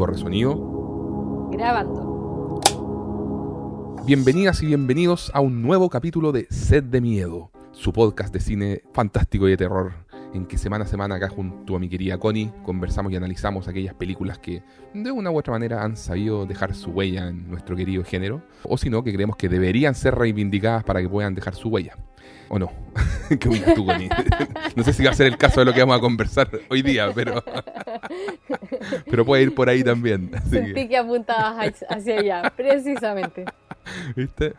Corre sonido. Grabando. Bienvenidas y bienvenidos a un nuevo capítulo de Sed de Miedo, su podcast de cine fantástico y de terror, en que semana a semana acá junto a mi querida Connie conversamos y analizamos aquellas películas que de una u otra manera han sabido dejar su huella en nuestro querido género, o si no, que creemos que deberían ser reivindicadas para que puedan dejar su huella. ¿O no? ¿Qué opinas tú, Connie? no sé si va a ser el caso de lo que vamos a conversar hoy día, pero, pero puede ir por ahí también. así que- Sentí que apuntabas hacia allá, precisamente. ¿Viste?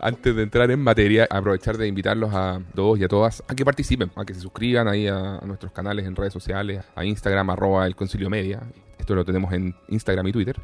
Antes de entrar en materia, aprovechar de invitarlos a todos y a todas a que participen, a que se suscriban ahí a, a nuestros canales en redes sociales, a Instagram, arroba el concilio media. Esto lo tenemos en Instagram y Twitter.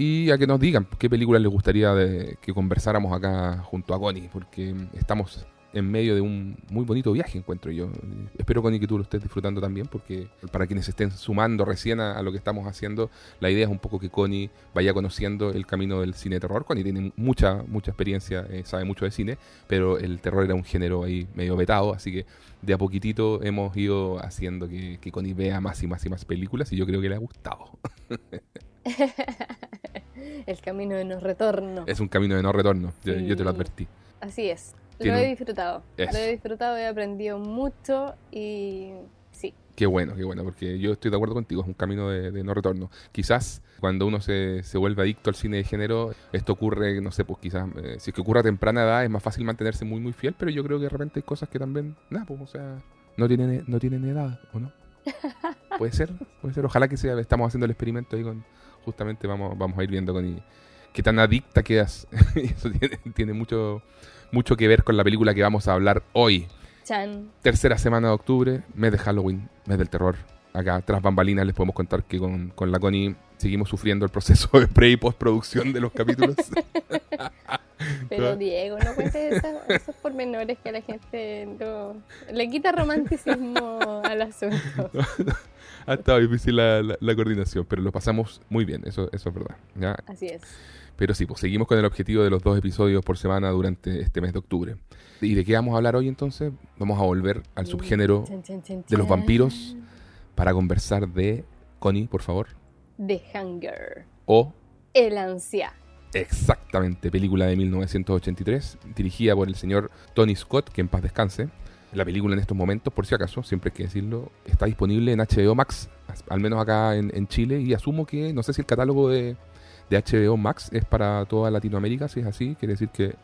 Y a que nos digan qué películas les gustaría de- que conversáramos acá junto a Connie, porque estamos en medio de un muy bonito viaje, encuentro yo. Espero, Connie, que tú lo estés disfrutando también, porque para quienes estén sumando recién a, a lo que estamos haciendo, la idea es un poco que Connie vaya conociendo el camino del cine terror. Connie tiene mucha, mucha experiencia, eh, sabe mucho de cine, pero el terror era un género ahí medio vetado, así que de a poquitito hemos ido haciendo que, que Connie vea más y más y más películas y yo creo que le ha gustado. El camino de no retorno. Es un camino de no retorno, yo, yo te lo advertí. Así es. Tiene Lo he disfrutado. Lo he disfrutado, he aprendido mucho y sí. Qué bueno, qué bueno, porque yo estoy de acuerdo contigo, es un camino de, de no retorno. Quizás cuando uno se, se vuelve adicto al cine de género, esto ocurre, no sé, pues quizás, eh, si es que ocurre a temprana edad, es más fácil mantenerse muy, muy fiel, pero yo creo que de repente hay cosas que también, nada, pues, o sea, no tienen, no tienen edad, ¿o no? Puede ser, puede ser, ojalá que sea, estamos haciendo el experimento ahí con, justamente vamos, vamos a ir viendo con qué tan adicta quedas. Eso tiene, tiene mucho, mucho que ver con la película que vamos a hablar hoy. Chan. Tercera semana de octubre, mes de Halloween, mes del terror. Acá, tras bambalinas, les podemos contar que con, con la Connie seguimos sufriendo el proceso de pre y postproducción de los capítulos. Pero Diego, no cuentes esos, esos pormenores que a la gente no- le quita romanticismo al asunto. Ha estado difícil la, la- la coordinación, pero lo pasamos muy bien, eso, eso es verdad. ¿ya? Así es. Pero sí, pues seguimos con el objetivo de los dos episodios por semana durante este mes de octubre. ¿Y de qué vamos a hablar hoy entonces? Vamos a volver al subgénero Chan, chan, chan, de los vampiros. para conversar de Connie, por favor. The Hunger. O El ansia. Exactamente, película de 1983, dirigida por el señor Tony Scott, que en paz descanse. La película en estos momentos, por si acaso, siempre hay que decirlo, está disponible en HBO Max, al menos acá en, Chile, y asumo que, no sé si el catálogo de, HBO Max es para toda Latinoamérica, si es así, quiere decir que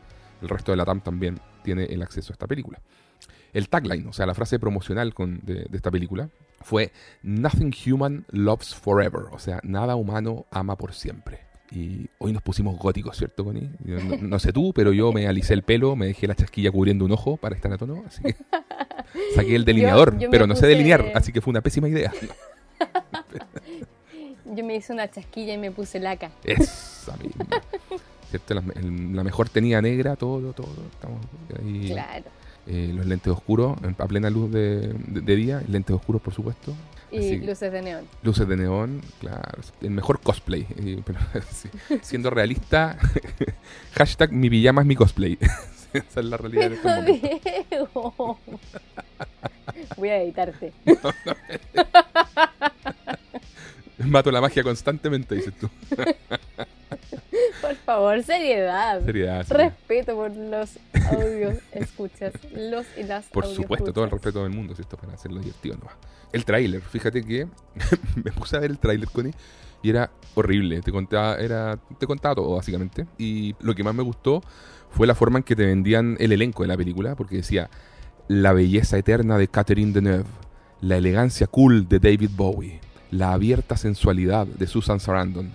el resto de la TAM también tiene el acceso a esta película. El tagline, o sea, la frase promocional con- de esta película, fue Nothing human loves forever, o sea, nada humano ama por siempre. Y hoy nos pusimos góticos, ¿cierto, Connie? Yo no, no sé tú, pero yo me alicé el pelo, me dejé la chasquilla cubriendo un ojo para estar a tono, así que saqué el delineador, yo pero no sé delinear, así que fue una pésima idea. Yo me hice una chasquilla y me puse laca. Esa misma. ¿Cierto? La, el- la mejor tenía negra, todo, todo. Estamos ahí. Claro. Eh, los lentes oscuros, a plena luz de, de- de día, lentes oscuros, por supuesto. Y Así. luces de neón. Luces de neón, claro. El mejor cosplay. eh, pero, sí, siendo realista, hashtag mi pijama es mi cosplay. Esa es la realidad en Pero momentos. Diego. Voy a editarte. Mato la magia constantemente, dices tú. Por favor, seriedad. Seriedad. Respeto por los audios escuchas. Los y las Por supuesto, todo el respeto del mundo, si esto es para hacerlo divertido nomás. El tráiler, fíjate que me puse a ver el tráiler, Connie, y era horrible. Te contaba, era, te contaba todo, básicamente. Y lo que más me gustó fue la forma en que te vendían el elenco de la película, porque decía la belleza eterna de Catherine Deneuve, la elegancia cool de David Bowie, la abierta sensualidad de Susan Sarandon,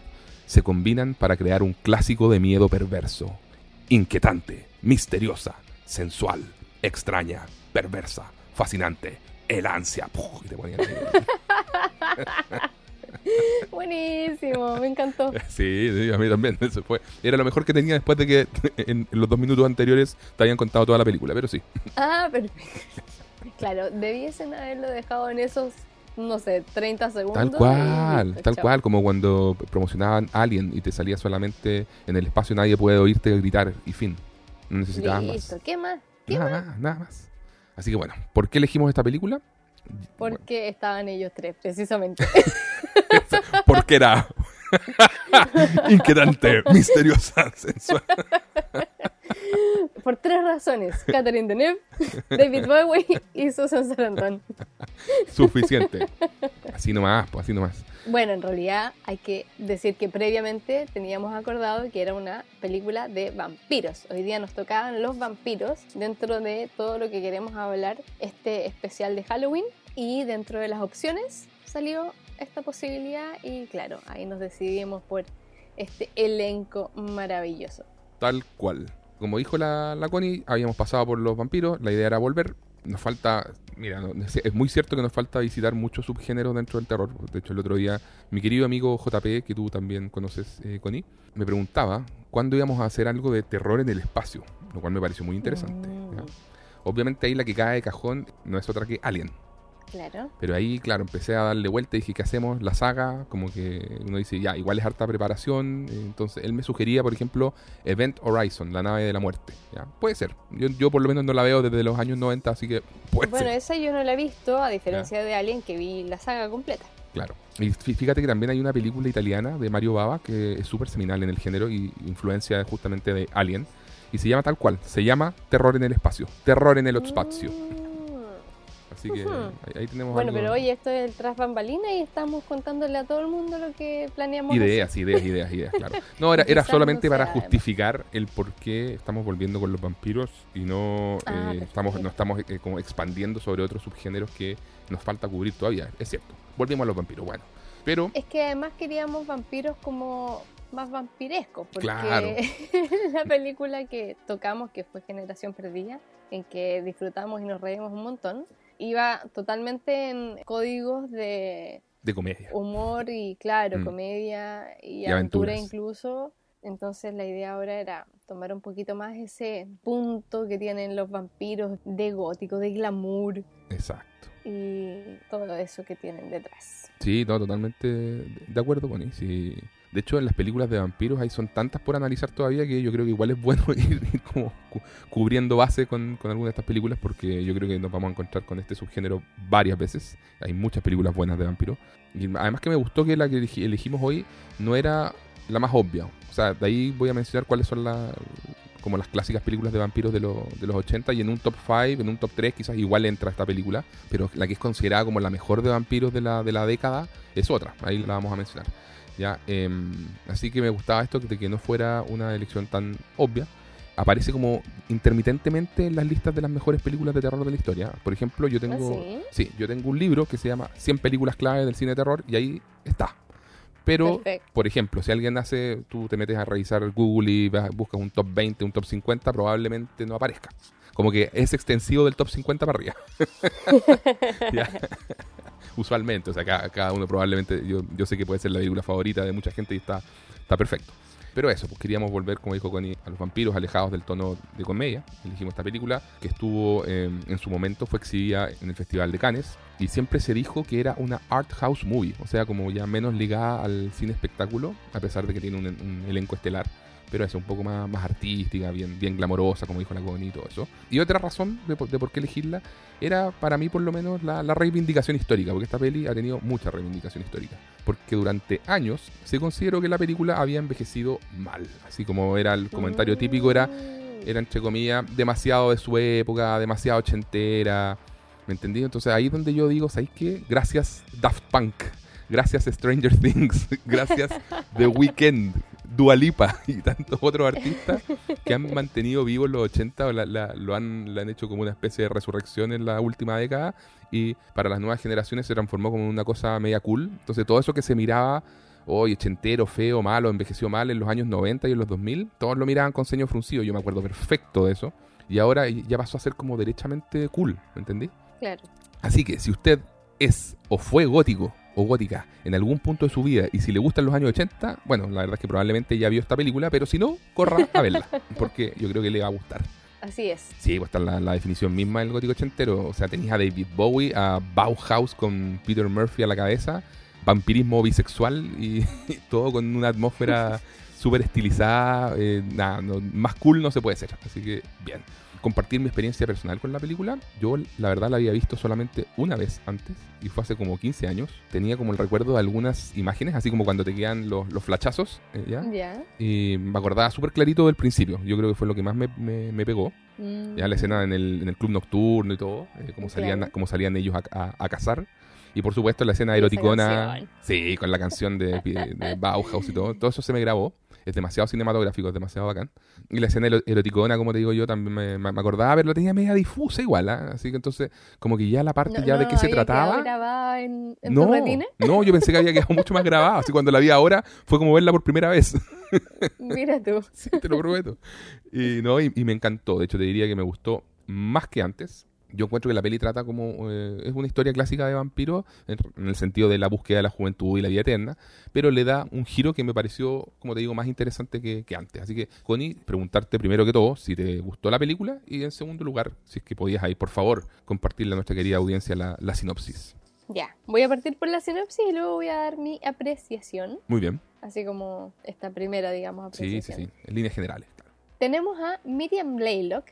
se combinan para crear un clásico de miedo perverso, inquietante, misteriosa, sensual, extraña, perversa, fascinante, el ansia. Puf, y te ponían. Buenísimo, me encantó. Sí, sí, a mí también. Eso fue. Era lo mejor que tenía después de que en los dos minutos anteriores te habían contado toda la película, pero sí. Ah, perfecto. Claro, debiesen haberlo dejado en esos, no sé, 30 segundos. Tal cual, tal chao. cual, como cuando promocionaban Alien y te salía solamente en el espacio nadie puede oírte gritar y fin. No necesitabas Listo, más. ¿qué más? ¿Qué Nada más? más, nada más. Así que bueno, ¿por qué elegimos esta película? Porque estaban ellos tres, precisamente. Porque era inquietante, misteriosa, sensual. Por tres razones. Catherine Deneuve, David Bowie y Susan Sarandon. Suficiente. Así nomás, pues así nomás. Bueno, en realidad hay que decir que previamente teníamos acordado que era una película de vampiros. Hoy día nos tocaban los vampiros dentro de todo lo que queremos hablar, este especial de Halloween. Y dentro de las opciones salió esta posibilidad y claro, ahí nos decidimos por este elenco maravilloso. Tal cual. Como dijo la, la Connie, habíamos pasado por los vampiros, la idea era volver. Nos falta, mira, es muy cierto que nos falta visitar muchos subgéneros dentro del terror. De hecho, el otro día, mi querido amigo JP, que tú también conoces, eh, Connie, me preguntaba cuándo íbamos a hacer algo de terror en el espacio, lo cual me pareció muy interesante. Mm. Obviamente ahí la que cae de cajón no es otra que Alien. Pero ahí, claro, empecé a darle vuelta y dije, ¿qué hacemos? La saga, como que uno dice, ya, igual es harta preparación. Entonces, él me sugería, por ejemplo, Event Horizon, la nave de la muerte. ¿ya? Puede ser. Yo, yo por lo menos no la veo desde los años 90, así que puede bueno, esa yo no la he visto, a diferencia de alguien que vi la saga completa. Claro. Y fíjate que también hay una película italiana de Mario Bava que es súper seminal en el género y influencia justamente de Alien. Y se llama tal cual, se llama Terror en el espacio, Terror en el espacio. Así que ahí, tenemos Bueno, pero hoy esto es el tras bambalina y estamos contándole a todo el mundo lo que planeamos. Ideas, ideas, ideas, ideas, claro. No, era, era solamente para justificar el por qué estamos volviendo con los vampiros y no ah, eh, estamos no estamos eh, como expandiendo sobre otros subgéneros que nos falta cubrir todavía. Es cierto. Volvimos a los vampiros, bueno. Pero... Es que además queríamos vampiros como más vampirescos, porque la película que tocamos, que fue Generación Perdida, en que disfrutamos y nos reímos un montón, iba totalmente en códigos de... De comedia. Humor y, claro, mm. comedia y, aventura incluso. Entonces la idea ahora era tomar un poquito más ese punto que tienen los vampiros de gótico, de glamour. Exacto. Y todo eso que tienen detrás. Sí, no, totalmente de acuerdo con eso. Sí. De hecho, en las películas de vampiros hay son tantas por analizar todavía que yo creo que igual es bueno ir, como cubriendo base con, con algunas de estas películas porque yo creo que nos vamos a encontrar con este subgénero varias veces. Hay muchas películas buenas de vampiros. Y además que me gustó que la que elegimos hoy no era la más obvia. O sea, de ahí voy a mencionar cuáles son las como las clásicas películas de vampiros de, de los 80 y en un top 5, en un top 3 quizás igual entra esta película, pero la que es considerada como la mejor de vampiros de la, de la década es otra, ahí la vamos a mencionar. ¿Ya? Em, así que me gustaba esto de que no fuera una elección tan obvia. Aparece como intermitentemente en las listas de las mejores películas de terror de la historia. Por ejemplo, yo tengo, ¿Ah, sí? yo tengo un libro que se llama 100 películas clave del cine de terror y ahí está. Pero, por ejemplo, si alguien hace, tú te metes a revisar Google y buscas un top 20, un top 50, probablemente no aparezca. Como que es extensivo del top 50 para arriba. usualmente. O sea, cada, uno probablemente, yo, yo, sé que puede ser la película favorita de mucha gente y está, está perfecto. Pero eso, pues queríamos volver, como dijo Connie, a los vampiros alejados del tono de comedia. Elegimos esta película que estuvo em, en su momento, fue exhibida en el Festival de Cannes y siempre se dijo que era una art house movie, o sea, como ya menos ligada al cine espectáculo, a pesar de que tiene un elenco estelar pero es un poco más, más artística, bien, bien glamorosa, como dijo la Connie y todo eso. Y otra razón de, por qué elegirla era para mí por lo menos la, reivindicación histórica, porque esta peli ha tenido mucha reivindicación histórica. Porque durante años se consideró que la película había envejecido mal, así como era el comentario típico, era, era entre comillas, demasiado de su época, demasiado ochentera. ¿Me entendí? Entonces ahí es donde yo digo, ¿sabéis qué? Gracias Daft Punk, gracias Stranger Things, gracias The Weeknd, Dualipa y tantos otros artistas que han mantenido vivo en los 80 o lo han, han hecho como una especie de resurrección en la última década y para las nuevas generaciones se transformó como una cosa media cool. Entonces todo eso que se miraba hoy ochentero, feo, malo, envejeció mal en los años 90 y en los 2000, todos lo miraban con ceño fruncido, yo me acuerdo perfecto de eso. Y ahora ya pasó a ser como derechamente cool, ¿me entendí? Claro. Así que si usted es o fue gótico o gótica en algún punto de su vida y si le gustan los años 80, bueno, la verdad es que probablemente ya vio esta película, pero si no, corra a verla, porque yo creo que le va a gustar. Así es. Sí, pues está la, la definición misma del gótico ochentero. O sea, tenéis a David Bowie, a Bauhaus con Peter Murphy a la cabeza, vampirismo bisexual y, todo con una atmósfera súper estilizada. Eh, nada, más cool no se puede ser. Así que, bien. Compartir mi experiencia personal con la película. Yo, la verdad, la había visto solamente una vez antes y fue hace como 15 años. Tenía como el recuerdo de algunas imágenes, así como cuando te quedan los, los flachazos, eh, ¿ya? Y me acordaba súper clarito del principio. Yo creo que fue lo que más me, me- me pegó. Mm. Ya la escena en el, en el club nocturno y todo, eh, cómo, salían, Claro. salían ellos a, a- a cazar. Y por supuesto la escena eroticona. Sí, con la canción de, de Bauhaus y todo. Todo eso se me grabó. Es demasiado cinematográfico, es demasiado bacán. Y la escena ero- eroticona, como te digo yo, también me, me- acordaba, pero la tenía media difusa igual. ¿ah? Así que entonces, como que ya la parte No- ya no de qué se trataba. grabada en, en No, tu no, yo pensé que había quedado mucho más grabada. Así cuando la vi ahora fue como verla por primera vez. Mira tú. Sí, te lo prometo. Y, no, y, y me encantó. De hecho, te diría que me gustó más que antes. Yo encuentro que la peli trata como... eh, es una historia clásica de vampiros en, en el sentido de la búsqueda de la juventud y la vida eterna, pero le da un giro que me pareció, como te digo, más interesante que, que antes. Así que, Connie, preguntarte primero que todo si te gustó la película y en segundo lugar, si es que podías ahí, por favor, compartirle a nuestra querida audiencia la, la sinopsis. Ya. Voy a partir por la sinopsis y luego voy a dar mi apreciación. Muy bien. Así como esta primera, digamos, Sí, sí, apreciación. sí. En líneas generales. claro. Tenemos a Miriam Blaylock,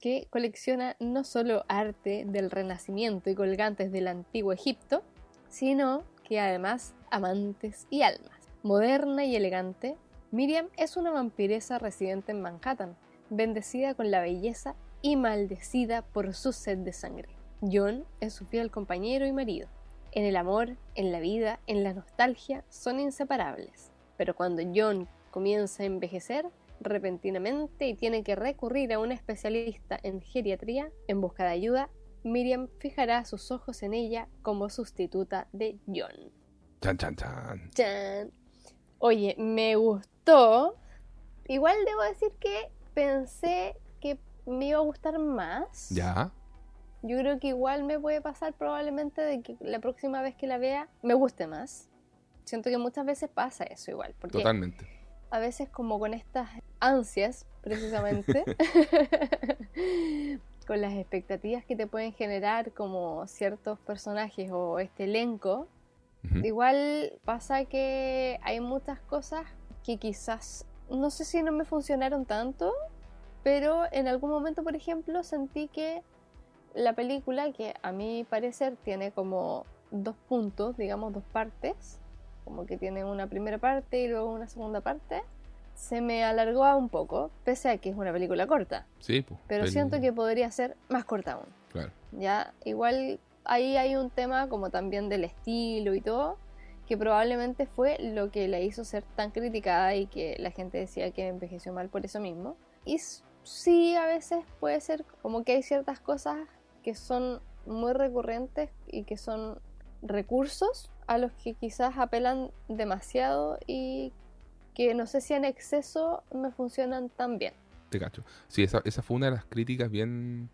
que colecciona no solo arte del Renacimiento y colgantes del antiguo Egipto, sino que además amantes y almas. Moderna y elegante, Miriam es una vampiresa residente en Manhattan, bendecida con la belleza y maldecida por su sed de sangre. John es su fiel compañero y marido. En el amor, en la vida, en la nostalgia, son inseparables. Pero cuando John comienza a envejecer, repentinamente y tiene que recurrir a un especialista en geriatría en busca de ayuda, Miriam fijará sus ojos en ella como sustituta de John. Chan, chan, chan. ¡Chan! Oye, me gustó. Igual debo decir que pensé que me iba a gustar más. Ya. Yo creo que igual me puede pasar probablemente de que la próxima vez que la vea me guste más. Siento que muchas veces pasa eso igual, porque Totalmente. A veces como con estas ansias, precisamente, con las expectativas que te pueden generar como ciertos personajes o este elenco, Ujú. igual pasa que hay muchas cosas que quizás, no sé si no me funcionaron tanto, pero en algún momento, por ejemplo, sentí que la película, que a mi parecer tiene como dos puntos, digamos dos partes, como que tiene una primera parte y luego una segunda parte, se me alargó un poco, pese a que es una película corta, Sí, pues. pero peli- siento que podría ser más corta aún. Claro. Ya, igual ahí hay un tema como también del estilo y todo, que probablemente fue lo que la hizo ser tan criticada y que la gente decía que envejeció mal por eso mismo. Y sí, a veces puede ser como que hay ciertas cosas que son muy recurrentes y que son recursos a los que quizás apelan demasiado y que no sé si en exceso me funcionan tan bien. Te cacho. Sí, esa, esa fue una de las críticas bien,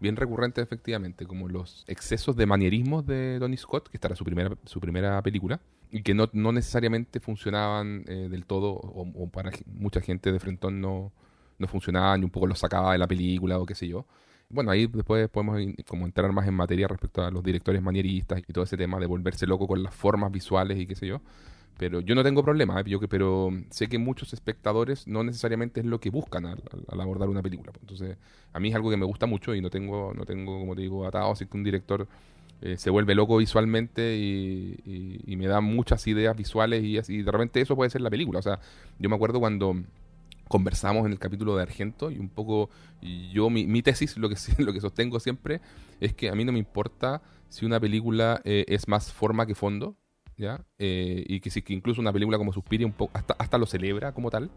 bien recurrentes, efectivamente, como los excesos de manierismos de Tony Scott, que esta era su primera, su primera película, y que no, no necesariamente funcionaban eh, del todo, o, o para mucha gente de Frentón no, no funcionaban y un poco los sacaba de la película o qué sé yo. Bueno, ahí después podemos como entrar más en materia respecto a los directores manieristas y todo ese tema de volverse loco con las formas visuales y qué sé yo. Pero yo no tengo problema, ¿eh? yo que, pero sé que muchos espectadores no necesariamente es lo que buscan al, al- abordar una película. Entonces, a mí es algo que me gusta mucho y no tengo, no tengo como te digo, atado, así que un director eh, se vuelve loco visualmente y, y- y me da muchas ideas visuales y, y de repente eso puede ser la película. O sea, yo me acuerdo cuando conversamos en el capítulo de Argento y un poco yo mi, mi tesis lo que lo que sostengo siempre es que a mí no me importa si una película eh, es más forma que fondo ya Eh, y que si que incluso una película como Suspiria un poco hasta hasta lo celebra como tal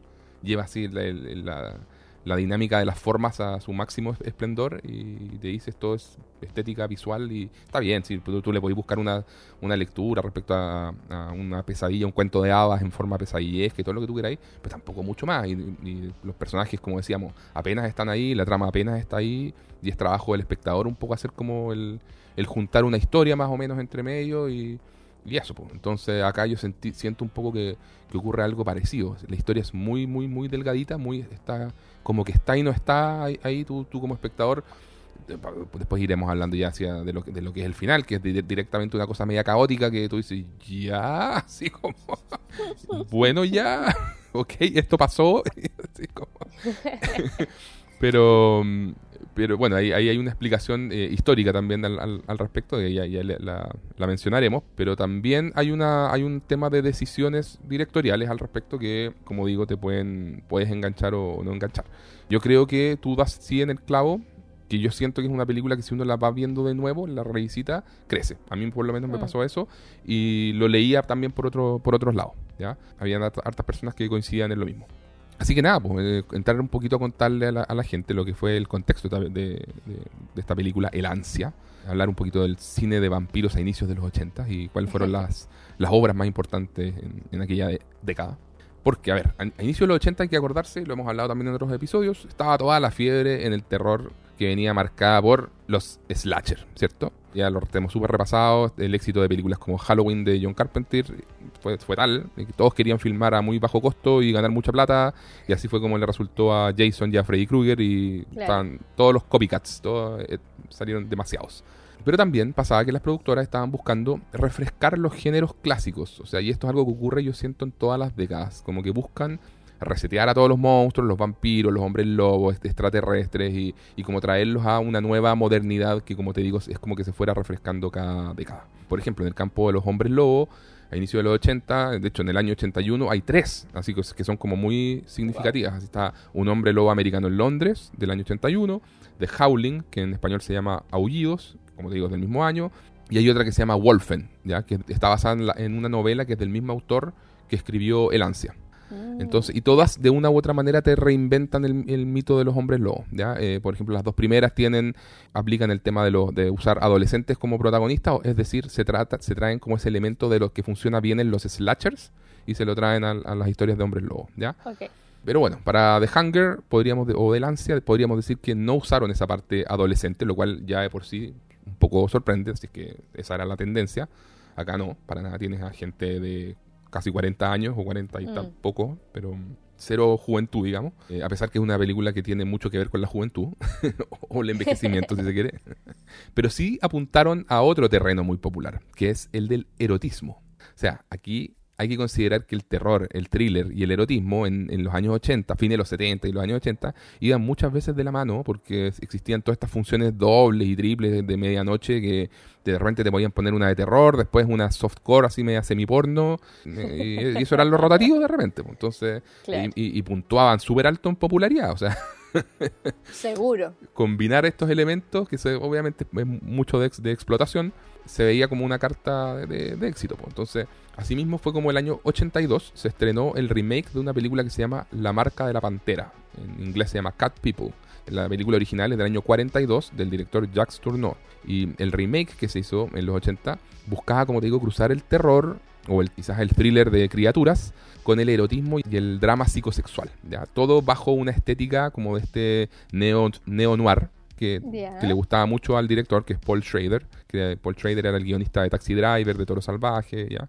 lleva así la dinámica de las formas a su máximo es- esplendor y te dices todo es estética visual y está bien, si tú, tú le podés buscar una, una lectura respecto a, una pesadilla, un cuento de hadas en forma pesadillesca y todo lo que tú queráis, pero tampoco mucho más. Y, los personajes, como decíamos, apenas están ahí, la trama apenas está ahí y es trabajo del espectador un poco hacer como el, el juntar una historia más o menos entre medio y, y eso. pues. Entonces acá yo siento un poco que, que ocurre algo parecido. La historia es muy, muy, muy delgadita, muy está como que está y no está ahí, tú, tú como espectador. Después iremos hablando ya hacia de lo, que- de lo que es el final, que es di- directamente una cosa media caótica que tú dices, ya, así como, bueno, ya, ok, esto pasó. pero, mm, Pero bueno, ahí, ahí hay una explicación eh, histórica también al, al- al respecto, que ya, ya la, la mencionaremos, pero también hay una hay un tema de decisiones directoriales al respecto que, como digo, te pueden puedes enganchar o no enganchar. Yo creo que tú das sí en el clavo, que yo siento que es una película que si uno la va viendo de nuevo, la revisita, crece. A mí por lo menos me Mm. pasó eso y lo leía también por otro por otros lados, ¿ya? Habían hart- hartas personas que coincidían en lo mismo. Así que nada, pues eh, entrar un poquito a contarle a la, a la gente lo que fue el contexto de, de- de- de esta película, El Ansia. Hablar un poquito del cine de vampiros a inicios de los 80 y cuáles fueron las, las obras más importantes en, en aquella de- década. Porque, a ver, a, a inicios de los 80 hay que acordarse, lo hemos hablado también en otros episodios, estaba toda la fiebre en el terror que venía marcada por los slasher, ¿cierto? Ya lo tenemos súper repasado, el éxito de películas como Halloween de John Carpenter fue, fue tal, que todos querían filmar a muy bajo costo y ganar mucha plata, y así fue como le resultó a Jason y a Freddy Krueger, y Claro. estaban todos los copycats, todos, eh, salieron demasiados. Pero también pasaba que las productoras estaban buscando refrescar los géneros clásicos. O sea, y esto es algo que ocurre, yo siento, en todas las décadas. Como que buscan resetear a todos los monstruos, los vampiros, los hombres lobos, extraterrestres, y, y como traerlos a una nueva modernidad que, como te digo, es como que se fuera refrescando cada década. Por ejemplo, en el campo de los hombres lobos, a inicio de los 80, de hecho en el año 81 hay tres, así que, que son como muy significativas. Así está Un hombre lobo americano en Londres, del año 81, The Howling, que en español se llama Aullidos, como te digo, del mismo año, y hay otra que se llama Wolfen, ¿ya? que está basada en, la- en una novela que es del mismo autor que escribió El Ansia. Mm. Entonces, y todas de una u otra manera te reinventan el, el mito de los hombres lobos. ¿ya? Eh, por ejemplo, las dos primeras tienen, aplican el tema de, los de usar adolescentes como protagonistas, es decir, se, trata, se traen como ese elemento de lo que funciona bien en los slashers y se lo traen a, a las historias de hombres lobos. ¿ya? Ok. Pero bueno, para The Hunger podríamos de- o del ansia podríamos decir que no usaron esa parte adolescente, lo cual ya de por sí un poco sorprende, así que esa era la tendencia. Acá no, para nada tienes a gente de casi 40 años o 40 y Mm. tampoco, pero cero juventud, digamos. Eh, a pesar que es una película que tiene mucho que ver con la juventud o el envejecimiento, si se quiere. Pero sí apuntaron a otro terreno muy popular, que es el del erotismo. O sea, aquí hay que considerar que el terror, el thriller y el erotismo en, en los años 80, fines de los 70 y los años 80, iban muchas veces de la mano porque existían todas estas funciones dobles y triples de medianoche que de repente te podían poner una de terror, después una softcore así media semiporno, eh, y, y eso eran los rotativos de repente. pues. Entonces, Claro. y, y- y puntuaban súper alto en popularidad. O sea, Seguro. combinar estos elementos, que se- obviamente es mucho de, ex- de explotación, se veía como una carta de, éxito. Entonces, asimismo fue como el año 82 se estrenó el remake de una película que se llama La marca de la pantera. En inglés se llama Cat People. La película original es del año 42 del director Jacques Tourneur. Y el remake que se hizo en los 80 buscaba, como te digo, cruzar el terror o el, quizás el thriller de criaturas con el erotismo y el drama psicosexual. ¿ya? Todo bajo una estética como de este neo, neo noir que, que le gustaba mucho al director, que es Paul Schrader, que Paul Schrader era el guionista de Taxi Driver, de Toro Salvaje, ¿ya?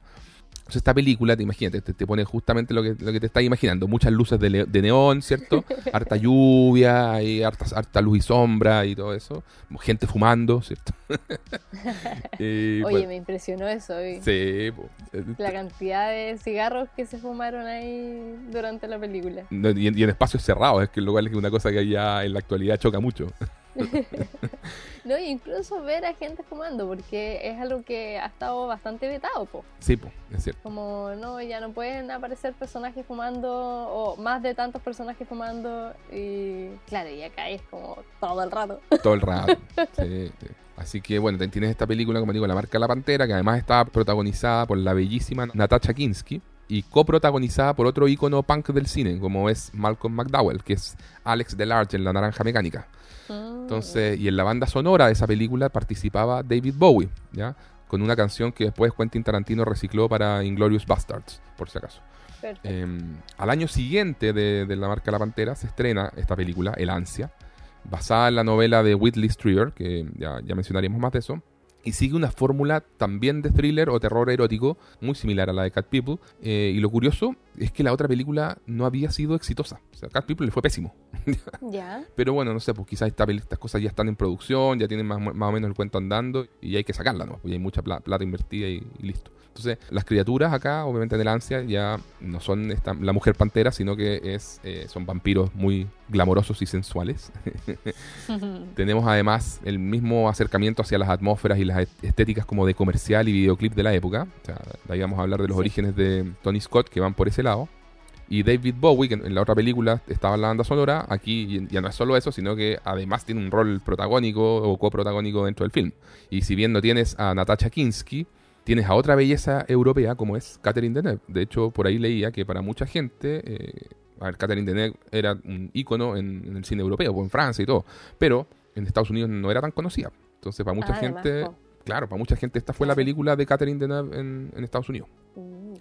Entonces esta película, te imagínate, te, te pone justamente lo que, lo que te estás imaginando, muchas luces de, de neón, ¿cierto? harta lluvia, y harta, harta luz y sombra y todo eso, gente fumando, ¿cierto? Y, Oye, bueno, me impresionó eso. y sí, po. Eh, La cantidad de cigarros que se fumaron ahí durante la película. Y, en, y en espacios cerrados, es que lo cual es una cosa que ya en la actualidad choca mucho. No, incluso ver a gente fumando, porque es algo que ha estado bastante vetado, po. Sí, po, es cierto. Como, no, ya no pueden aparecer personajes fumando, o más de tantos personajes fumando, y claro, y acá es como todo el rato. Todo el rato. Sí, sí. Así que bueno, tienes esta película, como digo, La marca de la pantera, que además está protagonizada por la bellísima Natasha Kinski y coprotagonizada por otro ícono punk del cine, como es Malcolm McDowell, que es Alex Delarge en La Naranja Mecánica. Entonces, y en la banda sonora de esa película participaba David Bowie, ¿ya? Con una canción que después Quentin Tarantino recicló para Inglorious Bastards, por si acaso. Eh, al año siguiente de, de La marca la pantera se estrena esta película, El Ansia, basada en la novela de Whitley Strieber, que ya, ya mencionaremos más de eso, y sigue una fórmula también de thriller o terror erótico muy similar a la de Cat People. Eh, y lo curioso es que la otra película no había sido exitosa. O sea, Cat People le fue pésimo. Ya. Pero bueno, no sé, pues quizás esta estas cosas ya están en producción, ya tienen más, más o menos el cuento andando y hay que sacarla, ¿no? Porque hay mucha pla- plata invertida y, y listo. Entonces, las criaturas acá, obviamente en el ansia, ya no son esta- la mujer pantera, sino que es, eh, son vampiros muy glamorosos y sensuales. Tenemos además el mismo acercamiento hacia las atmósferas y las est- estéticas como de comercial y videoclip de la época. O sea, ahí vamos a hablar de los Sí. orígenes de Tony Scott que van por ese lado. Y David Bowie, que en la otra película estaba en la banda sonora, aquí ya no es solo eso, sino que además tiene un rol protagónico o coprotagónico dentro del film. Y si bien no tienes a Natasha Kinski, tienes a otra belleza europea como es Catherine Deneuve. De hecho, por ahí leía que para mucha gente, eh, a ver, Catherine Deneuve era un ícono en, en el cine europeo, o en Francia y todo, pero en Estados Unidos no era tan conocida. Entonces, para mucha Ah, gente, claro, para mucha gente esta fue la película de Catherine Deneuve en, en Estados Unidos. Mm.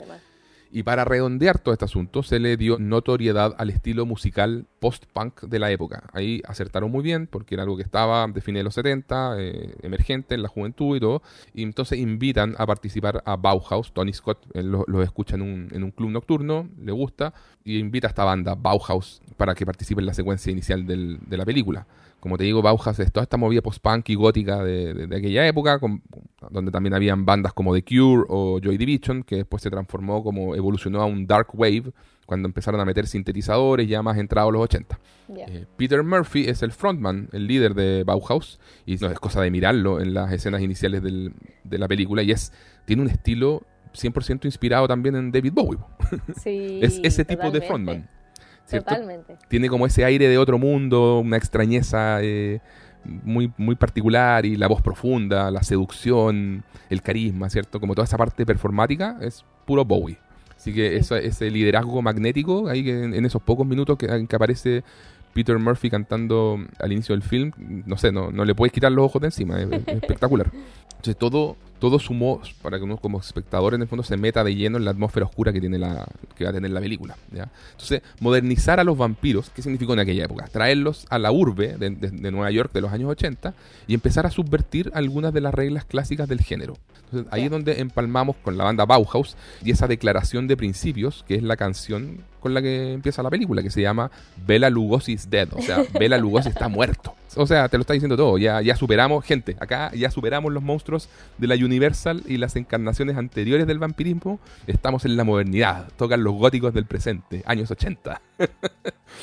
Y para redondear todo este asunto, se le dio notoriedad al estilo musical post-punk de la época. Ahí acertaron muy bien, porque era algo que estaba de fines de los 70, eh, emergente en la juventud y todo. Y entonces invitan a participar a Bauhaus. Tony Scott él lo, lo escucha en un, en un club nocturno, le gusta, y invita a esta banda, Bauhaus, para que participe en la secuencia inicial de la película. Como te digo, Bauhaus es toda esta movida post-punk y gótica de, de- de aquella época, con- donde también habían bandas como The Cure o Joy Division, que después se transformó como evolucionó a un dark wave cuando empezaron a meter sintetizadores ya más entrados los 80. Ya. Eh, Peter Murphy es el frontman, el líder de Bauhaus, y no es cosa de mirarlo en las escenas iniciales del- de la película, y es tiene un estilo 100% inspirado también en David Bowie. Sí, es ese tipo de frontman. ¿Cierto? Totalmente. tiene como ese aire de otro mundo, una extrañeza eh, muy, muy particular y la voz profunda, la seducción, el carisma, ¿cierto? Como toda esa parte performática es puro Bowie. Así que Sí. eso- ese liderazgo magnético, ahí que en, en esos pocos minutos que, en que aparece Peter Murphy cantando al inicio del film, no sé, no, no le puedes quitar los ojos de encima, es, es espectacular. Entonces todo, todo sumó para que uno como espectador en el fondo se meta de lleno en la atmósfera oscura que, tiene la, que va a tener la película. ¿ya? Entonces, modernizar a los vampiros, ¿qué significó en aquella época? Traerlos a la urbe de, de- de Nueva York de los años 80 y empezar a subvertir algunas de las reglas clásicas del género. Entonces, ahí es donde empalmamos con la banda Bauhaus y esa declaración de principios, que es la canción con la que empieza la película, que se llama Bela Lugosi is dead, o sea, Bela Lugosi está muerto. O sea, te lo está diciendo todo, ya, ya superamos, gente, acá ya superamos los monstruos de la Universal y las encarnaciones anteriores del vampirismo, estamos en la modernidad, tocan los góticos del presente, años 80.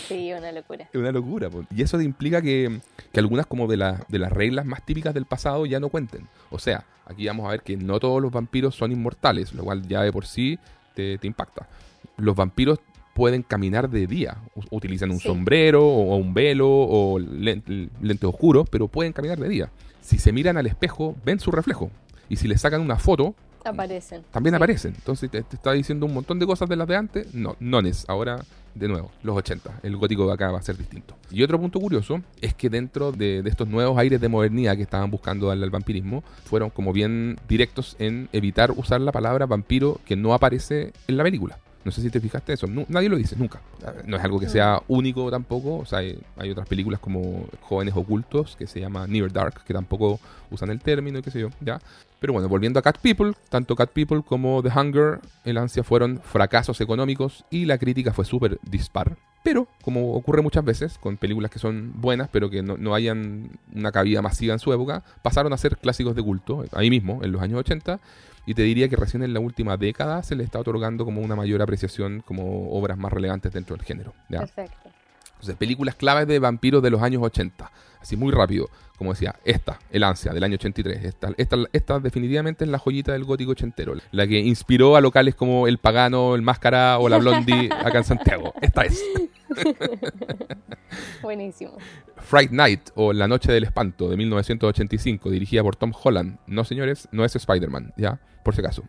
Sí, una locura. Una locura. Y eso implica que, que algunas como de, la- de las reglas más típicas del pasado ya no cuenten. O sea, aquí vamos a ver que no todos los vampiros son inmortales, lo cual ya de por sí te, te impacta. Los vampiros pueden caminar de día. Utilizan un Sí. sombrero o un velo o len- lentes oscuros, pero pueden caminar de día. Si se miran al espejo, ven su reflejo. Y si le sacan una foto, Aparecen. también Sí. aparecen. Entonces te, te está diciendo un montón de cosas de las de antes. No, nones. Ahora, de nuevo, los 80. El gótico de acá va a ser distinto. Y otro punto curioso es que dentro de, de estos nuevos aires de modernidad que estaban buscando darle al vampirismo, fueron como bien directos en evitar usar la palabra vampiro que no aparece en la película. No sé si te fijaste eso. Nu- nadie lo dice, nunca. No es algo que sea único tampoco. O sea, hay, hay otras películas como Jóvenes Ocultos, que se llama Near Dark, que tampoco usan el término y qué sé yo, ¿ya? Pero bueno, volviendo a Cat People, tanto Cat People como The Hunger, el ansia fueron fracasos económicos y la crítica fue súper dispar. Pero, como ocurre muchas veces con películas que son buenas, pero que no, no hayan una cabida masiva en su época, pasaron a ser clásicos de culto, ahí mismo, en los años 80. Y te diría que recién en la última década se le está otorgando como una mayor apreciación como obras más relevantes dentro del género. ¿ya? Perfecto. Entonces, películas claves de vampiros de los años 80. Así muy rápido. Como decía, esta, El Ansia, del año 83. Esta, esta, esta definitivamente es la joyita del gótico ochentero. La que inspiró a locales como El Pagano, El Máscara o La Blondie acá en Santiago. Esta es. Buenísimo. Fright Night o La Noche del Espanto de 1985, dirigida por Tom Holland. No, señores, no es Spider-Man, ya, por si acaso.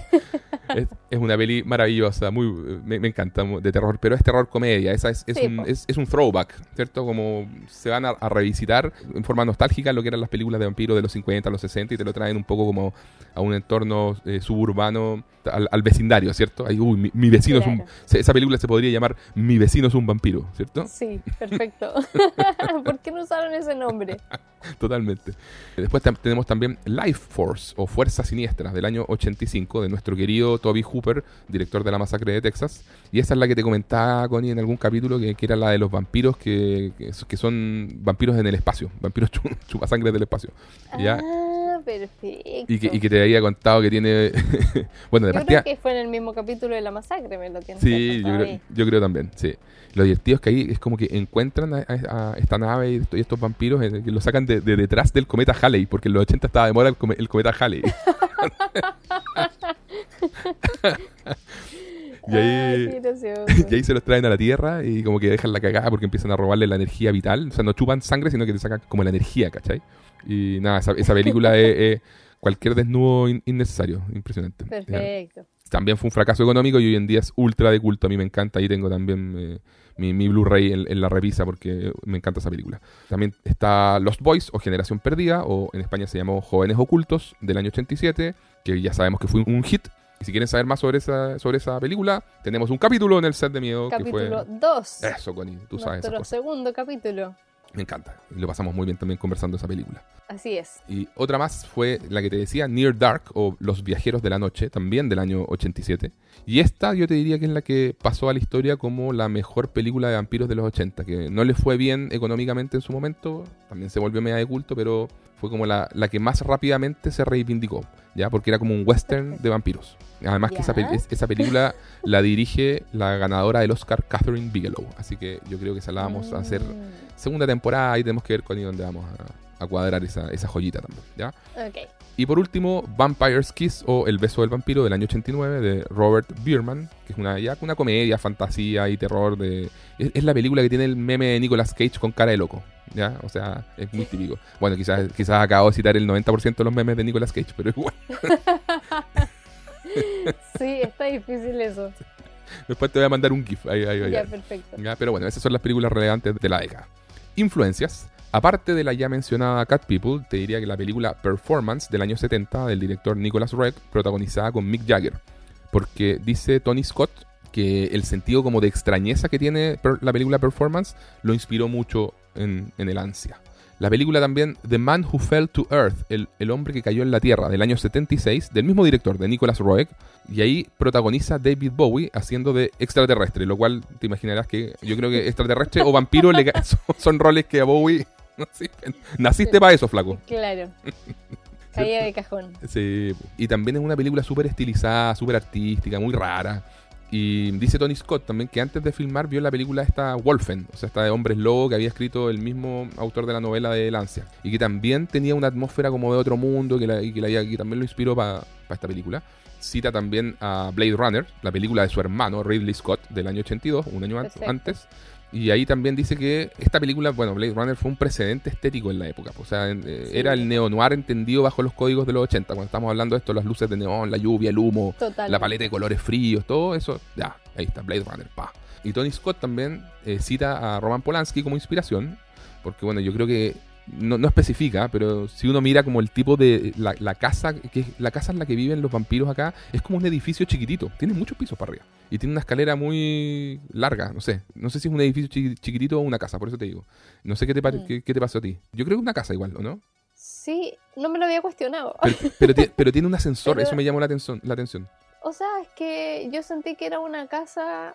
es, es una peli maravillosa, muy me, me encanta, de terror, pero es terror comedia. Esa es, es, Sí, un, es un throwback, ¿cierto? Como se van a, a revisitar en forma nostálgica lo que eran las películas de vampiros de los 50, los 60 y te lo traen un poco como a un entorno eh, suburbano, al, al vecindario, ¿cierto? Ahí, uy, mi, mi vecino es un. Esa película se podría llamar Mi vecino es un vampiro, ¿cierto? Sí, perfecto. ¿Por qué no usaron ese nombre? Totalmente. Después tenemos también Life Force o Fuerza Siniestra del año 85 de nuestro querido Toby Hooper, director de La Masacre de Texas. Y esa es la que te comentaba, Connie, en algún capítulo, que, que era la de los vampiros que, que, que son vampiros en el espacio, vampiros chu- chupasangres del espacio. ¿ya? Ah, perfecto. Y, que, y que te había contado que tiene... bueno, de Yo partida... creo que fue en el mismo capítulo de la masacre, me lo tienes Sí, yo creo, yo creo también, sí. Lo divertido es que ahí es como que encuentran a, a- a esta nave y esto- y estos vampiros eh, que lo sacan de, de detrás del cometa Halley, porque en los 80 estaba de moda el, come- el cometa Halley. y, ahí, gracioso. y ahí se los traen a la Tierra y como que dejan la cagada porque empiezan a robarle la energía vital. O sea, no chupan sangre, sino que te sacan como la energía, ¿cachai? Y nada, esa, esa película es, es cualquier desnudo in- innecesario, impresionante. Perfecto. También fue un fracaso económico y hoy en día es ultra de culto. A mí me encanta. Ahí tengo también eh, mi, mi Blu-ray en, en la revisa porque me encanta esa película. También está Lost Boys o Generación Perdida, o en España se llamó Jóvenes Ocultos, del año 87, que ya sabemos que fue un hit. Y si quieren saber más sobre esa, sobre esa película, tenemos un capítulo en el set de miedo Capítulo que 2. fue... Eso, Connie, tú sabes Nuestro segundo capítulo. Me encanta. Y lo pasamos muy bien también conversando esa película. Así es. Y otra más fue la que te decía, Near Dark o Los Viajeros de la Noche, también del año 87. Y esta yo te diría que es la que pasó a la historia como la mejor película de vampiros de los 80, que no le fue bien económicamente en su momento, también se volvió media de culto, pero fue como la, la que más rápidamente se reivindicó, ¿ya? Porque era como un western de vampiros. Además que esa, es- esa película la dirige la ganadora del Oscar, Catherine Bigelow. Así que yo creo que esa la vamos a hacer Mm, segunda temporada y tenemos que ver con ahí dónde vamos a, a cuadrar esa, esa joyita también, ¿ya? Ok. Y por último, Vampire's Kiss o El beso del vampiro del año 89 de Robert Bierman, que es una, ya una comedia, fantasía y terror de... Es, es la película que tiene el meme de Nicolas Cage con cara de loco, ¿ya? O sea, es muy típico. Bueno, quizás, quizás acabo de citar el 90% de los memes de Nicolas Cage, pero igual. Sí, está difícil eso. Después te voy a mandar un GIF. Ahí, ahí, ahí, Ya, perfecto. Ya, Pero bueno, esas son las películas relevantes de la década. Influencias. Aparte de la ya mencionada Cat People, te diría que la película Performance del año 70 del director Nicholas Roeg, protagonizada con Mick Jagger. Porque dice Tony Scott que el sentido como de extrañeza que tiene la película Performance lo inspiró mucho en, el ansia. La película también The Man Who Fell to Earth, el, el hombre que cayó en la Tierra, del año 76, del mismo director, de Nicholas Roeg, y ahí protagoniza David Bowie haciendo de extraterrestre, lo cual te imaginarás que yo creo que extraterrestre o vampiro le son roles que a Bowie naciste, para eso, flaco. Claro. Caía de cajón. Sí, y también es una película súper estilizada, súper artística, muy rara. Y dice Tony Scott también que antes de filmar vio la película esta Wolfen, o sea, esta de Hombres Lobo que había escrito el mismo autor de la novela de Lancia. Y que también tenía una atmósfera como de otro mundo que, la- y que, la- que también lo inspiró para esta película. Cita también a Blade Runner, la película de su hermano Ridley Scott del año 82, un año an- Perfecto. antes. Y ahí también dice que esta película, bueno, Blade Runner fue un precedente estético en la época. O sea, eh, Sí. era el neo-noir entendido bajo los códigos de los 80. Cuando estamos hablando de esto, las luces de neón, la lluvia, el humo, la paleta de colores fríos, todo eso, ya, ahí está, Blade Runner, pa. Y Tony Scott también eh, cita a Roman Polanski como inspiración, porque bueno, yo creo que no, no especifica, pero si uno mira como el tipo de la, la casa, que la casa en la que viven los vampiros acá, es como un edificio chiquitito, tiene muchos pisos para arriba. Y tiene una escalera muy larga, no sé, no sé si es un edificio chi- chiquitito o una casa, por eso te digo. No sé qué te, Mm. qué, qué te pasó a ti. Yo creo que una casa igual, ¿o no? Sí, no me lo había cuestionado. Pero, pero, ti- pero tiene un ascensor, Pero- eso me llamó la atención. La atención. O sea, es que yo sentí que era una casa,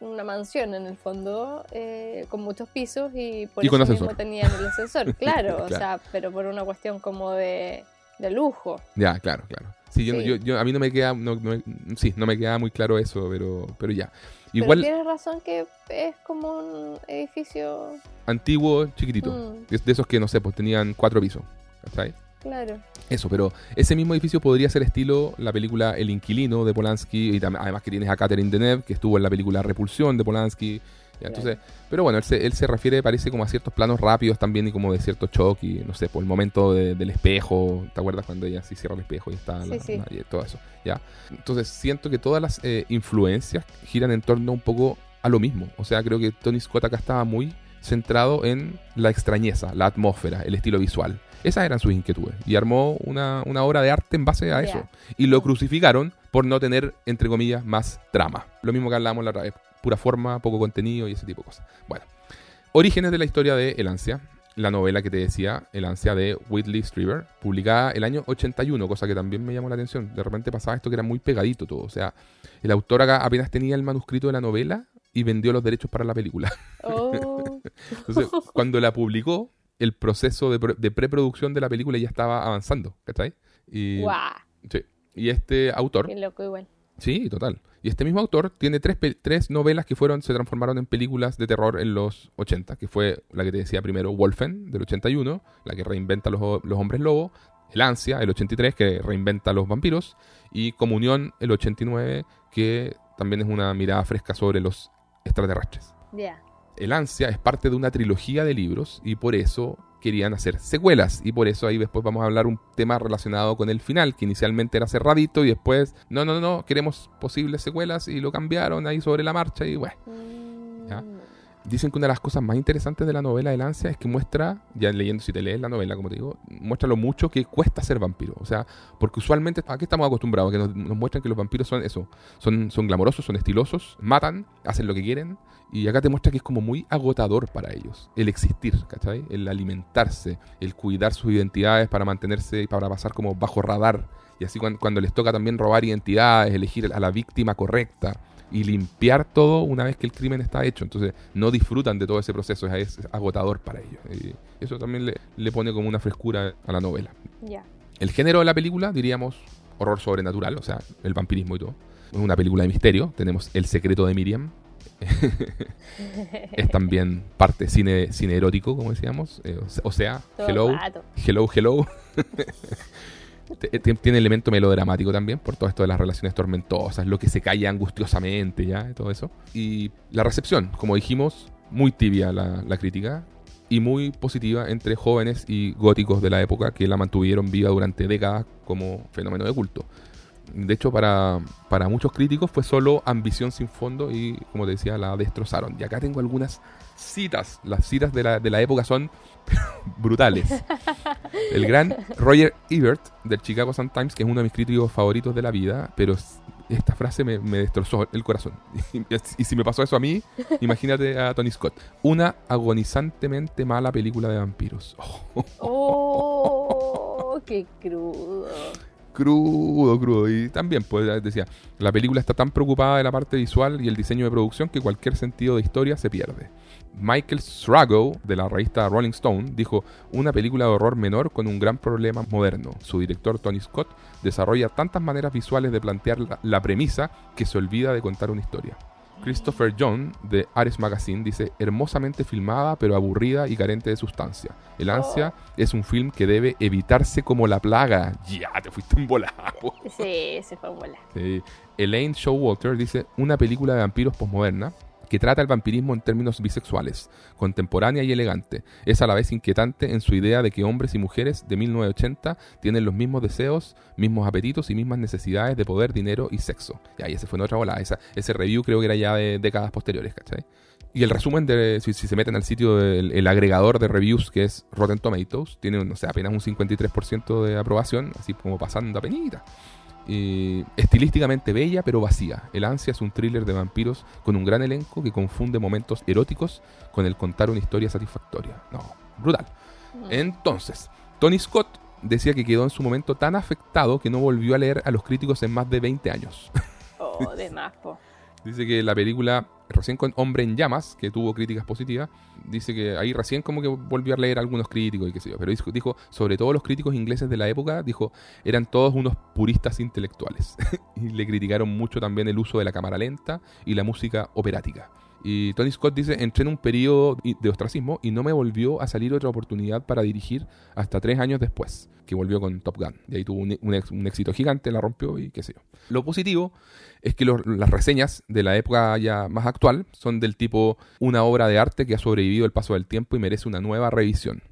una mansión en el fondo, eh, con muchos pisos y por Y eso mismo tenían el ascensor, claro, o sea, pero por una cuestión como de, de lujo. Ya, claro, claro. Sí, yo, Sí. yo, yo- a mí no me queda, no, no sí, no me queda muy claro eso, pero, pero ya. Pero Igual tienes razón que es como un edificio, antiguo, chiquitito. Mm. De, de esos que, no sé, pues tenían cuatro pisos. ¿Cachai? claro. Eso, pero ese mismo edificio podría ser estilo la película El Inquilino de Polanski, y además que tienes a Catherine Deneuve, que estuvo en la película Repulsión de Polanski. ya, entonces, pero bueno, él se, él se refiere, parece como a ciertos planos rápidos también y como de cierto shock y no sé, por el momento de- del espejo, ¿te acuerdas cuando ella sí cierra el espejo y está la- Sí, sí. la- y todo eso? ¿ya? Entonces siento que todas las eh, influencias giran en torno un poco a lo mismo. O sea, creo que Tony Scott acá estaba muy centrado en la extrañeza, la atmósfera, el estilo visual. Esas eran sus inquietudes. Y armó una, una obra de arte en base a eso. Y lo crucificaron por no tener, entre comillas, más trama. Lo mismo que hablábamos la otra vez. Pura forma, poco contenido y ese tipo de cosas. Bueno. Orígenes de la historia de El Ansia. la novela que te decía, El ansia de Whitley Strieber, publicada el año 81, cosa que también me llamó la atención. De repente pasaba esto que era muy pegadito todo. O sea, el autor acá apenas tenía el manuscrito de la novela y vendió los derechos para la película. Oh. Entonces, cuando la publicó, el proceso de, pre- de preproducción de la película ya estaba avanzando, ¿cachai? Y, Guau, sí. y este autor, qué loco igual. sí, total. Y este mismo autor tiene tres, novelas que fueron, se transformaron en películas de terror en los 80, que fue la que te decía primero, Wolfen, del 81, la que reinventa los, los hombres lobo, El Ansia, el 83, que reinventa los vampiros, y Comunión, el 89, que también es una mirada fresca sobre los extraterrestres. Ya. El Ansia es parte de una trilogía de libros y por eso querían hacer secuelas y por eso ahí después vamos a hablar un tema relacionado con el final que inicialmente era cerradito y después no no no queremos posibles secuelas y lo cambiaron ahí sobre la marcha y bueno Mm, Ya. Dicen que una de las cosas más interesantes de la novela del ansia es que muestra, ya leyendo si te lees la novela, como te digo, muestra lo mucho que cuesta ser vampiro. O sea, porque usualmente, ¿a qué estamos acostumbrados? Que nos, muestran que los vampiros son eso, son, son glamorosos, son estilosos, matan, hacen lo que quieren. Y acá te muestra que es como muy agotador para ellos el existir, ¿cachai? El alimentarse, el cuidar sus identidades para mantenerse, para pasar como bajo radar. Y así cuan- cuando les toca también robar identidades, elegir a la víctima correcta y limpiar todo una vez que el crimen está hecho. Entonces no disfrutan de todo ese proceso, es, es agotador para ellos. Y eso también le, le pone como una frescura a la novela. Ya. El género de la película, diríamos, horror sobrenatural, o sea, el vampirismo y todo. Es una película de misterio. Tenemos El secreto de Miriam. es también parte cine, cine erótico, como decíamos. Eh, o sea, hello, el rato. hello, hello. Te- Tiene elemento melodramático también por todo esto de las relaciones tormentosas, lo que se calla angustiosamente, ya, todo eso. Y la recepción, como dijimos, muy tibia la, la crítica y muy positiva entre jóvenes y góticos de la época que la mantuvieron viva durante décadas como fenómeno de culto. De hecho, para, para muchos críticos fue solo ambición sin fondo y, como te decía, la destrozaron. Y acá tengo algunas citas. Las citas de la, de la época son brutales. El gran Roger Ebert del Chicago Sun-Times, que es uno de mis críticos favoritos de la vida, pero esta frase me, me destrozó el corazón. Y, y si me pasó eso a mí, imagínate a Tony Scott. Una agonizantemente mala película de vampiros. Oh, qué crudo. Crudo, crudo. Y también, pues decía, la película está tan preocupada de la parte visual y el diseño de producción que cualquier sentido de historia se pierde. Michael Strago, de la revista Rolling Stone, dijo, una película de horror menor con un gran problema moderno. Su director Tony Scott desarrolla tantas maneras visuales de plantear la, la premisa que se olvida de contar una historia. Christopher John, de Ares Magazine, dice, hermosamente filmada pero aburrida y carente de sustancia. El ansia es un film que debe evitarse como la plaga. Ya, te fuiste en volado. Sí, se fue volar. Sí. Elaine Showalter dice, una película de vampiros posmoderna que trata el vampirismo en términos bisexuales, contemporánea y elegante. Es a la vez inquietante en su idea de que hombres y mujeres de 1980 tienen los mismos deseos, mismos apetitos y mismas necesidades de poder, dinero y sexo. Y ahí ese fue en otra volada. Esa, ese review creo que era ya de décadas posteriores, ¿cachai? Y el resumen de, si, si se meten al sitio del el agregador de reviews que es Rotten Tomatoes, tiene, no sé, apenas un 53% de aprobación, así como pasando a penita. Y estilísticamente bella pero vacía. El ansia es un thriller de vampiros con un gran elenco que confunde momentos eróticos con el contar una historia satisfactoria. No, brutal. Entonces, Tony Scott decía que quedó en su momento tan afectado que no volvió a leer a los críticos en más de 20 años. Oh, de más, po. Dice que la película, recién con Hombre en Llamas, que tuvo críticas positivas, dice que ahí recién como que volvió a leer algunos críticos y qué sé yo. Pero dijo, dijo, sobre todo los críticos ingleses de la época, dijo, eran todos unos puristas intelectuales. y le criticaron mucho también el uso de la cámara lenta y la música operática. Y Tony Scott dice, entré en un periodo de ostracismo y no me volvió a salir otra oportunidad para dirigir hasta tres años después, que volvió con Top Gun. Y ahí tuvo un, éxito gigante, la rompió y qué sé yo. Lo positivo es que las reseñas de la época ya más actual son del tipo una obra de arte que ha sobrevivido el paso del tiempo y merece una nueva revisión.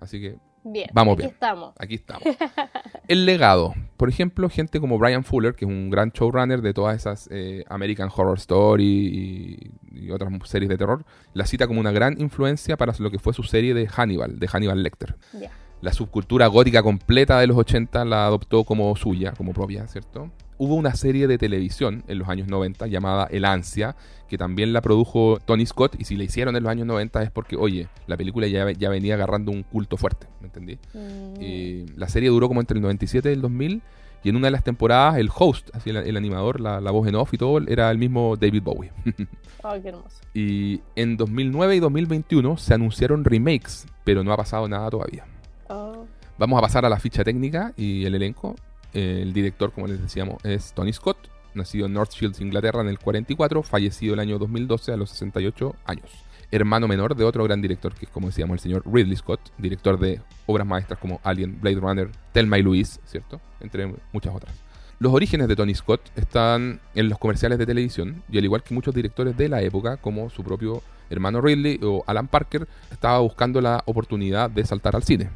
Así que Bien, Vamos aquí bien. estamos. aquí estamos. El legado. Por ejemplo, gente como Brian Fuller, que es un gran showrunner de todas esas eh, American Horror Story y, y otras series de terror, la cita como una gran influencia para lo que fue su serie de Hannibal, de Hannibal Lecter. La subcultura gótica completa de los 80 la adoptó como suya, como propia, ¿cierto? Hubo una serie de televisión en los años 90 llamada El Ansia, que también la produjo Tony Scott, y si la hicieron en los años 90 es porque, oye, la película ya, ya venía agarrando un culto fuerte, ¿me entendí? Mm. La serie duró como entre el 97 y el 2000, y en una de las temporadas el host, así el, el animador, la, la voz en off y todo, era el mismo David Bowie. Ay, qué hermoso. y en 2009 y 2021 se anunciaron remakes, pero no ha pasado nada todavía. Oh, Vamos a pasar a la ficha técnica y el elenco. Eh, El director, como les decíamos, es Tony Scott, nacido en Northfields, Inglaterra, en el 44, fallecido el año 2012 a los 68 años. Hermano menor de otro gran director, que es como decíamos el señor Ridley Scott, director de obras maestras como Alien, Blade Runner, Thelma y Louise, ¿cierto? Entre muchas otras. Los orígenes de Tony Scott están en los comerciales de televisión, y al igual que muchos directores de la época, como su propio hermano Ridley o Alan Parker, estaba buscando la oportunidad de saltar al cine.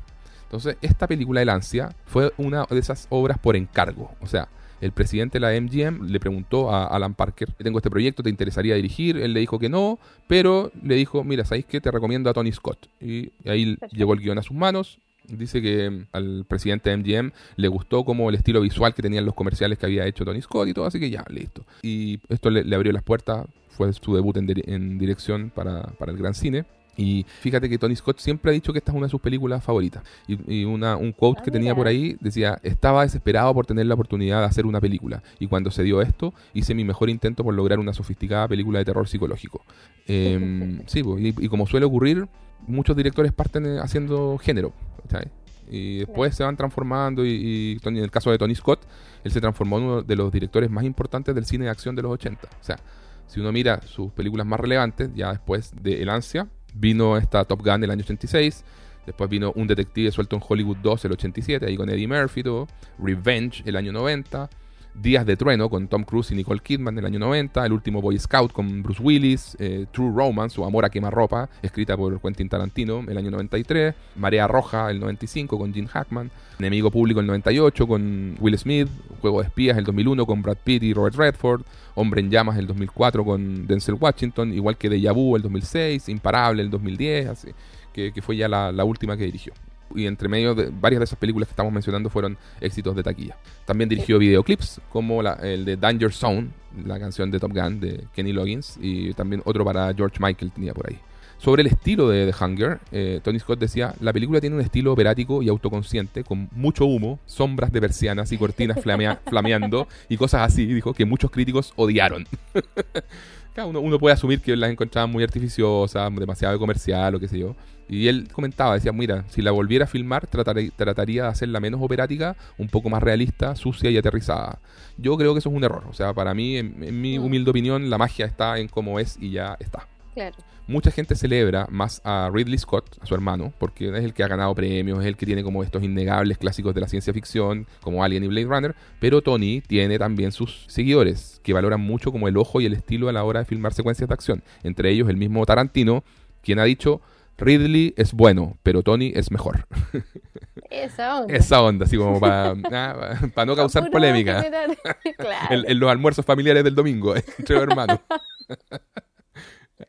Entonces, esta película El Ansia fue una de esas obras por encargo. O sea, el presidente de la MGM le preguntó a Alan Parker, tengo este proyecto, ¿te interesaría dirigir? Él le dijo que no, pero le dijo, mira, ¿sabéis qué? Te recomiendo a Tony Scott. Y ahí Perfecto. llegó el guion a sus manos. Dice que mm, al presidente de MGM le gustó como el estilo visual que tenían los comerciales que había hecho Tony Scott y todo, así que ya, listo. Y esto le, le abrió las puertas, fue su debut en, en dirección para, para el gran cine. Y fíjate que Tony Scott siempre ha dicho que esta es una de sus películas favoritas. Y, y una, un quote Ah, que tenía mira. por ahí decía, estaba desesperado por tener la oportunidad de hacer una película. Y cuando se dio esto, hice mi mejor intento por lograr una sofisticada película de terror psicológico. Em, sí, pues, y, y como suele ocurrir, muchos directores parten eh, haciendo género. ¿cachai? Y después se van transformando y, y Tony- en el caso de Tony Scott, él se transformó en uno de los directores más importantes del cine de acción de los 80. O sea, si uno mira sus películas más relevantes, ya después de El Ansia, vino esta Top Gun del año 86, después vino Un Detective Suelto en Hollywood 2 el 87, ahí con Eddie Murphy todo, Revenge el año 90, Días de Trueno con Tom Cruise y Nicole Kidman del año 90, El último Boy Scout con Bruce Willis, eh, True Romance o Amor a quemarropa, escrita por Quentin Tarantino el año 93, Marea Roja el 95 con Gene Hackman, Enemigo Público el 98 con Will Smith, Juego de Espías el 2001 con Brad Pitt y Robert Redford, Hombre en Llamas el 2004 con Denzel Washington, igual que Deja Vu el 2006, Imparable el 2010, así, que, que fue ya la última que dirigió. Y entre medio de varias de esas películas que estamos mencionando fueron éxitos de taquilla. También dirigió videoclips como el de Danger Zone, la canción de Top Gun de Kenny Loggins, y también otro para George Michael tenía por ahí. Sobre el estilo de The Hunger, eh, Tony Scott decía, la película tiene un estilo operático y autoconsciente, con mucho humo, sombras de persianas y cortinas flamea- flameando y cosas así, dijo, que muchos críticos odiaron. Claro, uno, uno puede asumir que las encontraban muy artificiosas, demasiado comercial o qué sé yo. Y él comentaba, decía, mira, si la volviera a filmar, trataré- trataría de hacerla menos operática, un poco más realista, sucia y aterrizada. Yo creo que eso es un error. O sea, para mí, en, en mi Mm. humilde opinión, la magia está en cómo es y ya está. Claro. Mucha gente celebra más a Ridley Scott, a su hermano, porque es el que ha ganado premios, es el que tiene como estos innegables clásicos de la ciencia ficción, como Alien y Blade Runner, pero Tony tiene también sus seguidores, que valoran mucho como el ojo y el estilo a la hora de filmar secuencias de acción. Entre ellos el mismo Tarantino, quien ha dicho, Ridley es bueno, pero Tony es mejor. Esa onda. Esa onda, así como para no causar polémica. claro. En, en los almuerzos familiares del domingo, entre los hermanos.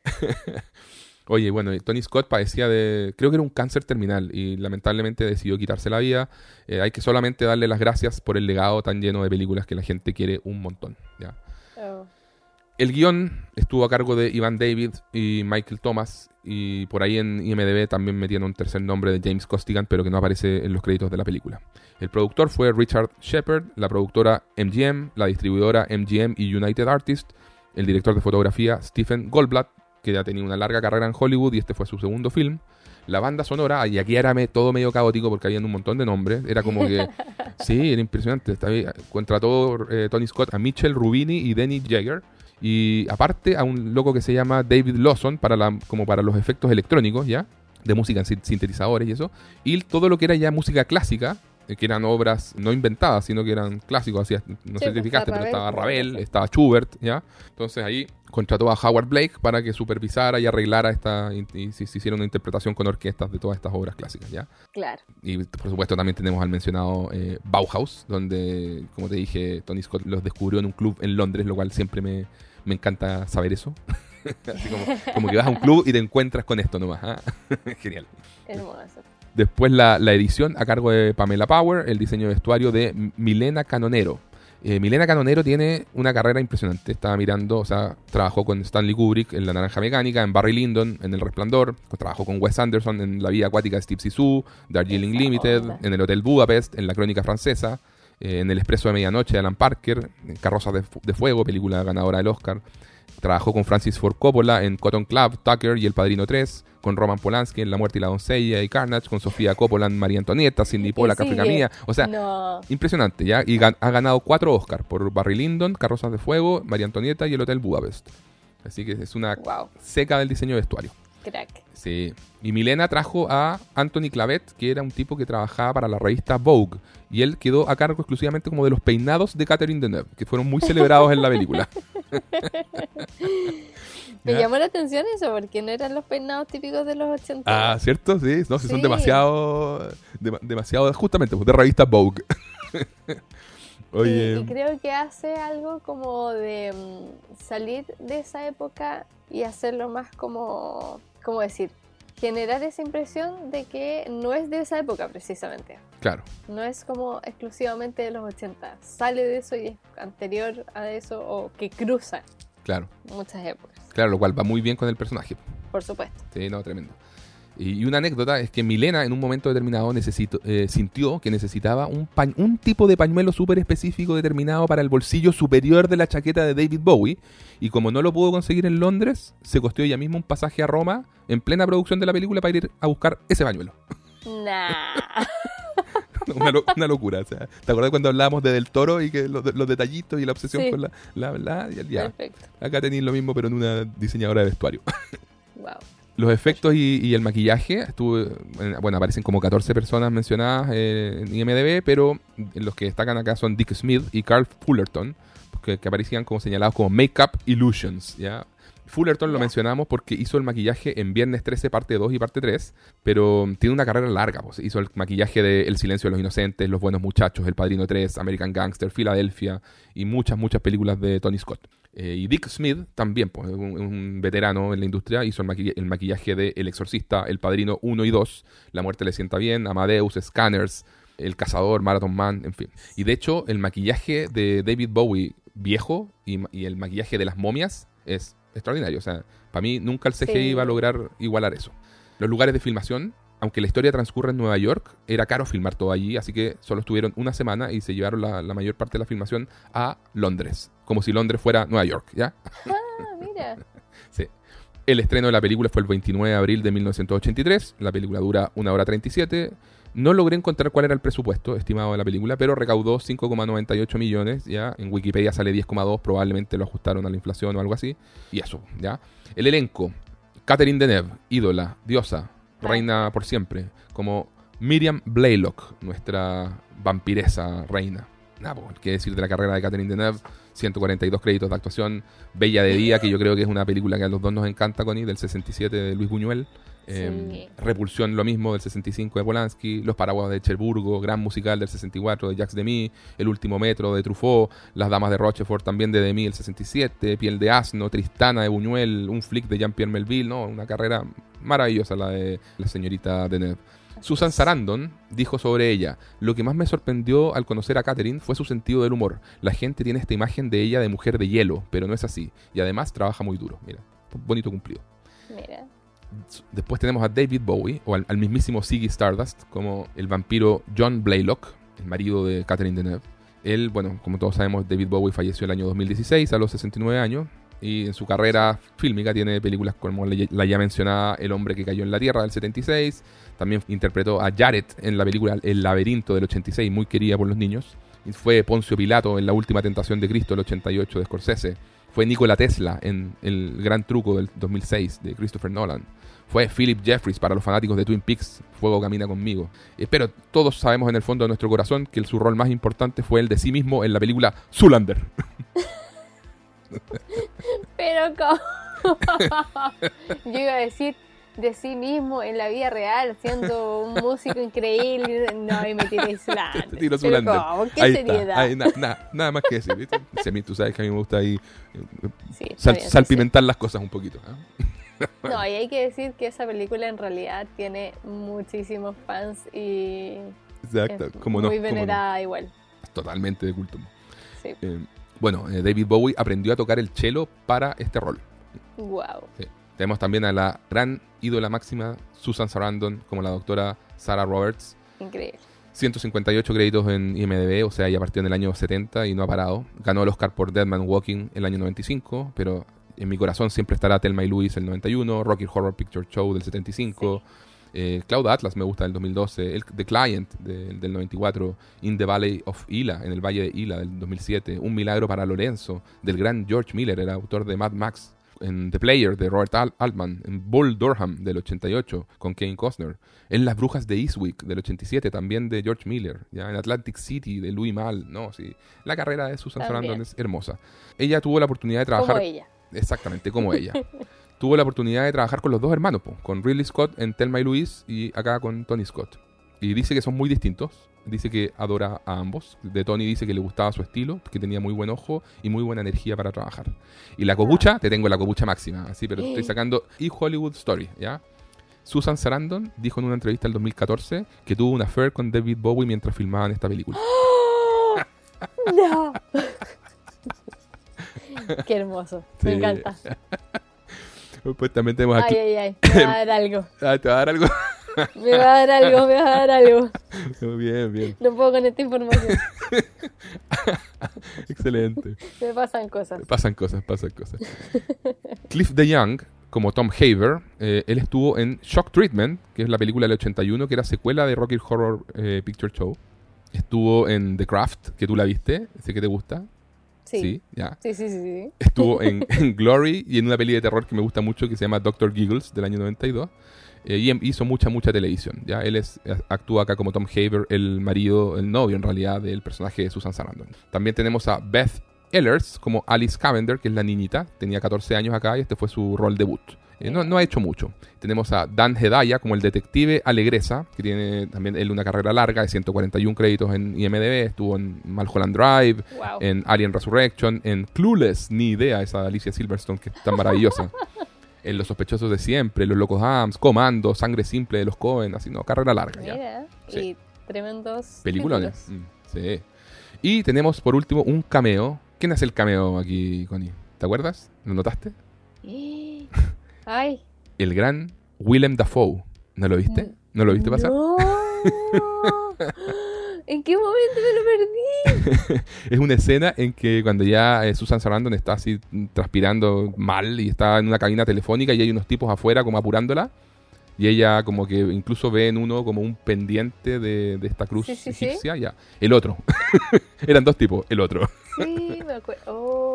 Oye, bueno, Tony Scott padecía de, creo que era un cáncer terminal y lamentablemente decidió quitarse la vida. Eh, hay que solamente darle las gracias por el legado tan lleno de películas que la gente quiere un montón. ¿ya? Oh, El guion estuvo a cargo de Ivan David y Michael Thomas y por ahí en IMDb también metieron un tercer nombre de James Costigan, pero que no aparece en los créditos de la película. El productor fue Richard Shepard, la productora MGM, la distribuidora MGM y United Artists, el director de fotografía Stephen Goldblatt, que ya tenía una larga carrera en Hollywood y este fue su segundo film. La banda sonora, y aquí era me- todo medio caótico porque había un montón de nombres, era como que... sí, era impresionante. Contrató eh, Tony Scott a Mitchell Rubini y Denny Jagger. Y aparte a un loco que se llama David Lawson para la, como para los efectos electrónicos, ¿ya? De música en sin- sintetizadores y eso. Y todo lo que era ya música clásica, que eran obras no inventadas, sino que eran clásicos, así, no sé pues, si fijaste, pero estaba Ravel, estaba Schubert, ¿ya? Entonces ahí contrató a Howard Blake para que supervisara y arreglara esta, y, y se se hiciera una interpretación con orquestas de todas estas obras clásicas, ¿ya? claro. Y por supuesto también tenemos al mencionado eh, Bauhaus, donde, como te dije, Tony Scott los descubrió en un club en Londres, lo cual siempre me, me encanta saber eso. Así como, como que vas a un club y te encuentras con esto nomás. ¿ah? Genial. Hermoso. Después la, la edición a cargo de Pamela Power, el diseño de vestuario de Milena Canonero. Eh, Milena Canonero tiene una carrera impresionante. Estaba mirando, o sea, trabajó con Stanley Kubrick en La Naranja Mecánica, en Barry Lyndon en El Resplandor, trabajó con Wes Anderson en La Vida Acuática de Steve Zissou, Darjeeling Limited, en El Hotel Budapest, en La Crónica Francesa, eh, en El Expreso de Medianoche de Alan Parker, en Carrozas de, de Fuego, película ganadora del Oscar. Trabajó con Francis Ford Coppola en Cotton Club, Tucker y El Padrino 3, con Roman Polanski en La Muerte y la Doncella y Carnage, con Sofía Coppola en María Antonieta, Cindy Pollack, África Mía. O sea, impresionante, ¿ya? Y ha ganado cuatro Oscars por Barry Lyndon, Carrozas de Fuego, María Antonieta y El Hotel Budapest. Así que es una seca del diseño de vestuario. Crack. Sí. Y Milena trajo a Anthony Clavet, que era un tipo que trabajaba para la revista Vogue. Y él quedó a cargo exclusivamente como de los peinados de Catherine Deneuve, que fueron muy celebrados en la película. Me llamó la atención eso, porque no eran los peinados típicos de los 80. Ah, ¿cierto? Sí, no, son demasiado, demasiado, justamente, pues, de revista Vogue. Oye. Y, creo que hace algo como de mm, salir de esa época y hacerlo más como, ¿cómo decir? Generar esa impresión de que no es de esa época precisamente. Claro. No es como exclusivamente de los 80. Sale de eso y es anterior a eso o que cruza. Claro. Muchas épocas. Claro, lo cual va muy bien con el personaje. Por supuesto. Sí, no, tremendo. Y una anécdota es que Milena en un momento determinado necesito, eh, sintió que necesitaba un, un tipo de pañuelo súper específico determinado para el bolsillo superior de la chaqueta de David Bowie. Y como no lo pudo conseguir en Londres, se costeó ella misma un pasaje a Roma en plena producción de la película para ir a buscar ese pañuelo. Nah. una, locura. O sea, ¿Te acuerdas cuando hablábamos de Del Toro y que los, detallitos y la obsesión con la, la, la ya, Perfecto. Acá tenéis lo mismo, pero en una diseñadora de vestuario. wow. Los efectos y, el maquillaje, estuve, bueno, aparecen como 14 personas mencionadas eh, en IMDB, pero los que destacan acá son Dick Smith y Carl Fullerton, que, que aparecían como señalados como Makeup Illusions, ¿ya? Fullerton lo mencionamos porque hizo el maquillaje en Viernes 13, parte 2 y parte 3, pero tiene una carrera larga. Pues. Hizo el maquillaje de El silencio de los inocentes, Los buenos muchachos, El padrino 3, American Gangster, Filadelfia y muchas, muchas películas de Tony Scott. Eh, y Dick Smith también, pues, un, veterano en la industria, hizo el, maquillaje de El exorcista, El padrino 1 y 2, La muerte le sienta bien, Amadeus, Scanners, El cazador, Marathon Man, en fin. Y de hecho, el maquillaje de David Bowie viejo y el maquillaje de las momias es extraordinario. O sea, para mí nunca el CGI iba a lograr igualar eso. Los lugares de filmación, aunque la historia transcurre en Nueva York, era caro filmar todo allí, así que solo estuvieron una semana y se llevaron la, mayor parte de la filmación a Londres, como si Londres fuera Nueva York, ¿ya? Ah, mira. sí. El estreno de la película fue el 29 de abril de 1983. La película dura una hora 37. No logré encontrar cuál era el presupuesto estimado de la película, pero recaudó 5,98 millones, ¿ya? En Wikipedia sale 10,2, probablemente lo ajustaron a la inflación o algo así. Y eso, ¿ya? El elenco, Catherine Deneuve, ídola, diosa, reina por siempre, como Miriam Blaylock, nuestra vampiresa reina. Nada, pues, qué decir de la carrera de Catherine Deneuve, 142 créditos de actuación, Bella de Día, que yo creo que es una película que a los dos nos encanta, Connie, del 67 de Luis Buñuel. Em, Repulsión, lo mismo, del 65 de Polanski. Los Paraguas de Cherburgo, gran musical del 64 de Jacques Demy. El último metro de Truffaut. Las Damas de Rochefort también de Demy, el 67. Piel de Asno, Tristana de Buñuel. Un flick de Jean-Pierre Melville. ¿no? Una carrera maravillosa la de la señorita Deneuve. Susan Sarandon dijo sobre ella, lo que más me sorprendió al conocer a Catherine fue su sentido del humor. La gente tiene esta imagen de ella de mujer de hielo, pero no es así. Y además trabaja muy duro. Mira, bonito cumplido. Mira. Después tenemos a David Bowie, o al, mismísimo Ziggy Stardust, como el vampiro John Blaylock, el marido de Catherine Deneuve. Él, bueno, como todos sabemos, David Bowie falleció el año 2016 a los 69 años y en su carrera fílmica tiene películas como la ya mencionada El hombre que cayó en la tierra del 76. También interpretó a Jared en la película El laberinto del 86, muy querida por los niños. Fue Poncio Pilato en La última tentación de Cristo del 88 de Scorsese. Fue Nikola Tesla en El gran truco del 2006 de Christopher Nolan fue Philip Jeffries para los fanáticos de Twin Peaks, Fuego Camina conmigo. Pero todos sabemos en el fondo de nuestro corazón que su rol más importante fue el de sí mismo en la película Zulander. Pero ¿cómo? Yo iba a decir de sí mismo en la vida real, siendo un músico increíble. No, y me tiré Zulander. Te tiro Zulander. ¿Cómo? ¿Qué seriedad? nada más que decir, ¿viste? tú sabes que a mí me gusta ahí eh, salpimentar las cosas un poquito. ¿eh? No, y hay que decir que esa película en realidad tiene muchísimos fans y Exacto, es muy venerada igual. Totalmente de culto. Sí. Eh, bueno, eh, David Bowie aprendió a tocar el cello para este rol. Wow. Tenemos también a la gran ídola máxima Susan Sarandon como la doctora Sarah Roberts. Increíble. 158 créditos en IMDb, o sea, ya partió en el año 70 y no ha parado. Ganó el Oscar por Dead Man Walking el año 95, pero en mi corazón siempre estará Thelma y Louise el 91, Rocky Horror Picture Show del 75, eh, Cloud Atlas me gusta del 2012, el, The Client de- del 94, In the Valley of Ila, en el Valle de Ila del 2007, Un Milagro para Lorenzo, del gran George Miller, el autor de Mad Max, en The Player de Robert Al- Altman, en Bull Durham del 88 con Kane Costner, en Las Brujas de Eastwick del 87 también de George Miller, ya en Atlantic City de Louis Malle, no, sí, la carrera de Susan. Sarandon es hermosa. Ella tuvo la oportunidad de Como trabajar ella. Exactamente, como ella. Tuvo la oportunidad de trabajar con los dos hermanos, po, con Ridley Scott en Thelma y Louise y acá con Tony Scott. Y dice que son muy distintos. Dice que adora a ambos. De Tony dice que le gustaba su estilo, que tenía muy buen ojo y muy buena energía para trabajar. Y la copucha, te tengo la copucha máxima, así, pero estoy sacando y Hollywood Story, ¿ya? Susan Sarandon dijo en una entrevista del 2014 que tuvo una affair con David Bowie mientras filmaban esta película. No. Qué hermoso. Me encanta. Pues también tenemos aquí... Ay, ay, ay. Me va a dar algo. Ah, ¿Te va a dar algo? Me va a dar algo, me va a dar algo. bien, bien. No puedo con esta información. Excelente. Me pasan cosas. Pasan cosas, pasan cosas. Cliff DeYoung, como Tom Haver, eh, él estuvo en Shock Treatment, que es la película del 81, que era secuela de Rocky Horror eh, Picture Show. Estuvo en The Craft, que tú la viste, sé que te gusta. Sí. ya. Sí, sí, sí, sí. Estuvo en, en Glory y en una peli de terror que me gusta mucho que se llama Doctor Giggles del año 92. Eh, y em- hizo mucha, mucha televisión. ¿ya? Él es, eh, actúa acá como Tom Haver, el marido, el novio en realidad del personaje de Susan Sarandon. También tenemos a Beth Ehlers como Alice Cavender, que es la niñita. Tenía 14 años acá y este fue su rol debut. Eh, no, no ha hecho mucho. Tenemos a Dan Hedaya como el detective Alegresa, que tiene también él una carrera larga de 141 créditos en IMDb. Estuvo en Malholland Drive, Wow. en Alien Resurrection, en Clueless, ni idea esa Alicia Silverstone que es tan maravillosa. en Los sospechosos de siempre, Los locos Hams, Comando, Sangre simple de los Cohen, así no, carrera larga ya. Sí. Y tremendos. Peliculones. Mm, sí. Y tenemos por último un cameo. ¿Quién hace el cameo aquí, Connie? ¿Te acuerdas? ¿Lo notaste? Ay. El gran Willem Dafoe. ¿No lo viste? ¿No lo viste pasar? No. ¿En qué momento me lo perdí? Es una escena en que cuando ya eh, Susan Sarandon está así mm, transpirando mal y está en una cabina telefónica y hay unos tipos afuera como apurándola y ella como que incluso ve en uno como un pendiente de, de esta cruz Sí, sí, sí. egipcia, ya. El otro. Eran dos tipos, el otro. Sí, me acuerdo. Oh,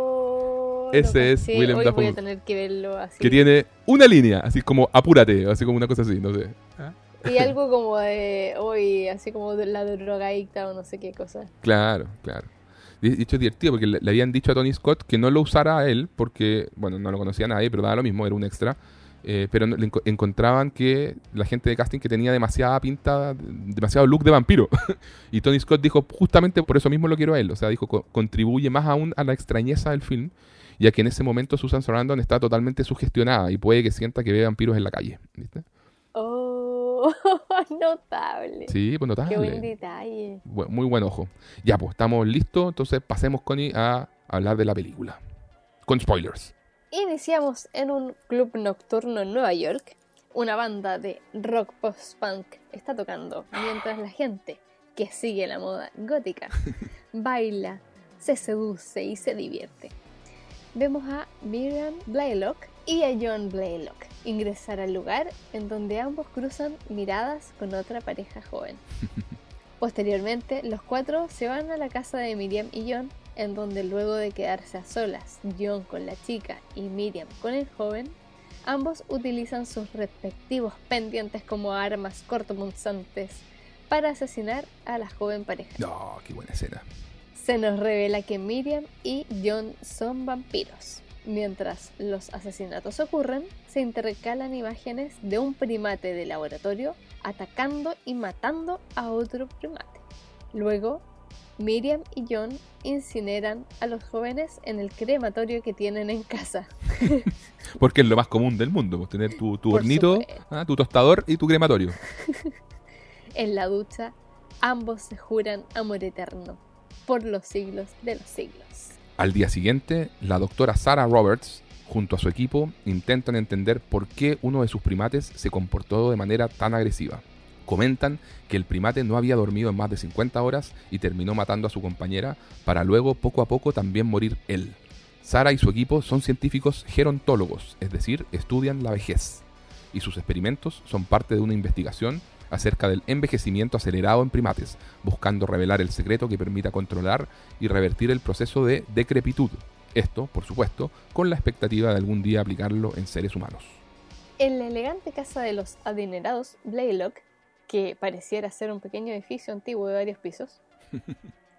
Ese es caché. Willem Hoy Dafoe. voy a tener que verlo así. Que tiene una línea, así como apúrate, así como una cosa así, no sé. Y algo como de hoy, así como de la drogadicta o no sé qué cosa. Claro, claro. De hecho es divertido porque le, habían dicho a Tony Scott que no lo usara a él porque, bueno, no lo conocía nadie, pero daba lo mismo, era un extra. Eh, pero le enco- encontraban que la gente de casting que tenía demasiada pinta, demasiado look de vampiro. y Tony Scott dijo, justamente por eso mismo lo quiero a él. O sea, dijo, "Co- contribuye más aún a la extrañeza del film, ya que en ese momento Susan Sarandon está totalmente sugestionada y puede que sienta que ve vampiros en la calle. ¿Viste? Oh, notable. Sí, pues notable. Qué buen detalle. Muy buen ojo. Ya, pues estamos listos. Entonces pasemos, Connie, a hablar de la película. Con spoilers. Iniciamos en un club nocturno en Nueva York. Una banda de rock post-punk está tocando mientras la gente que sigue la moda gótica baila, se seduce y se divierte. Vemos a Miriam Blaylock y a John Blaylock ingresar al lugar en donde ambos cruzan miradas con otra pareja joven. Posteriormente, los cuatro se van a la casa de Miriam y John, en donde luego de quedarse a solas, John con la chica y Miriam con el joven, ambos utilizan sus respectivos pendientes como armas cortopunzantes para asesinar a la joven pareja. No, qué buena escena. Se nos revela que Miriam y John son vampiros. Mientras los asesinatos ocurren, se intercalan imágenes de un primate de laboratorio atacando y matando a otro primate. Luego, Miriam y John incineran a los jóvenes en el crematorio que tienen en casa. Porque es lo más común del mundo, pues, tener tu, hornito, ah, tu tostador y tu crematorio. En la ducha, ambos se juran amor eterno. Por los siglos de los siglos. Al día siguiente, la doctora Sarah Roberts, junto a su equipo, intentan entender por qué uno de sus primates se comportó de manera tan agresiva. Comentan que el primate no había dormido en más de 50 horas y terminó matando a su compañera para luego poco a poco también morir él. Sara y su equipo son científicos gerontólogos, es decir, estudian la vejez, y sus experimentos son parte de una investigación acerca del envejecimiento acelerado en primates, buscando revelar el secreto que permita controlar y revertir el proceso de decrepitud. Esto, por supuesto, con la expectativa de algún día aplicarlo en seres humanos. En la elegante casa de los adinerados Blaylock, que pareciera ser un pequeño edificio antiguo de varios pisos,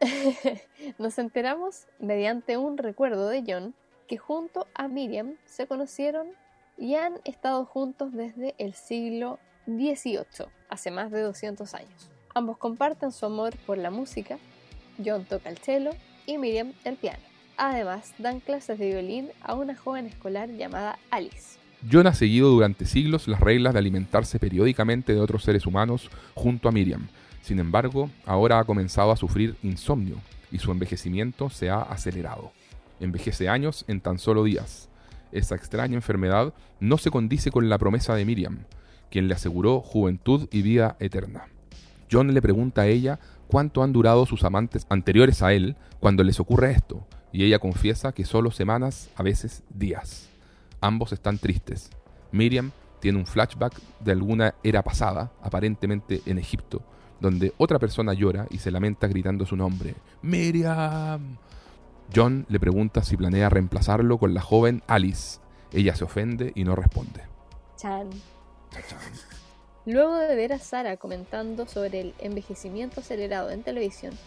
Nos enteramos mediante un recuerdo de John que junto a Miriam se conocieron y han estado juntos desde el siglo XVIII, hace más de 200 años. Ambos comparten su amor por la música, John toca el cello y Miriam el piano. Además, dan clases de violín a una joven escolar llamada Alice. John ha seguido durante siglos las reglas de alimentarse periódicamente de otros seres humanos junto a Miriam, sin embargo, ahora ha comenzado a sufrir insomnio y su envejecimiento se ha acelerado. Envejece años en tan solo días. Esa extraña enfermedad no se condice con la promesa de Miriam, quien le aseguró juventud y vida eterna. John le pregunta a ella cuánto han durado sus amantes anteriores a él cuando les ocurre esto, y ella confiesa que solo semanas, a veces días. Ambos están tristes. Miriam tiene un flashback de alguna era pasada, aparentemente en Egipto, donde otra persona llora y se lamenta gritando su nombre. Miriam. John le pregunta si planea reemplazarlo con la joven Alice. Ella se ofende y no responde. Chan. Luego de ver a Sara comentando sobre el envejecimiento acelerado en televisión,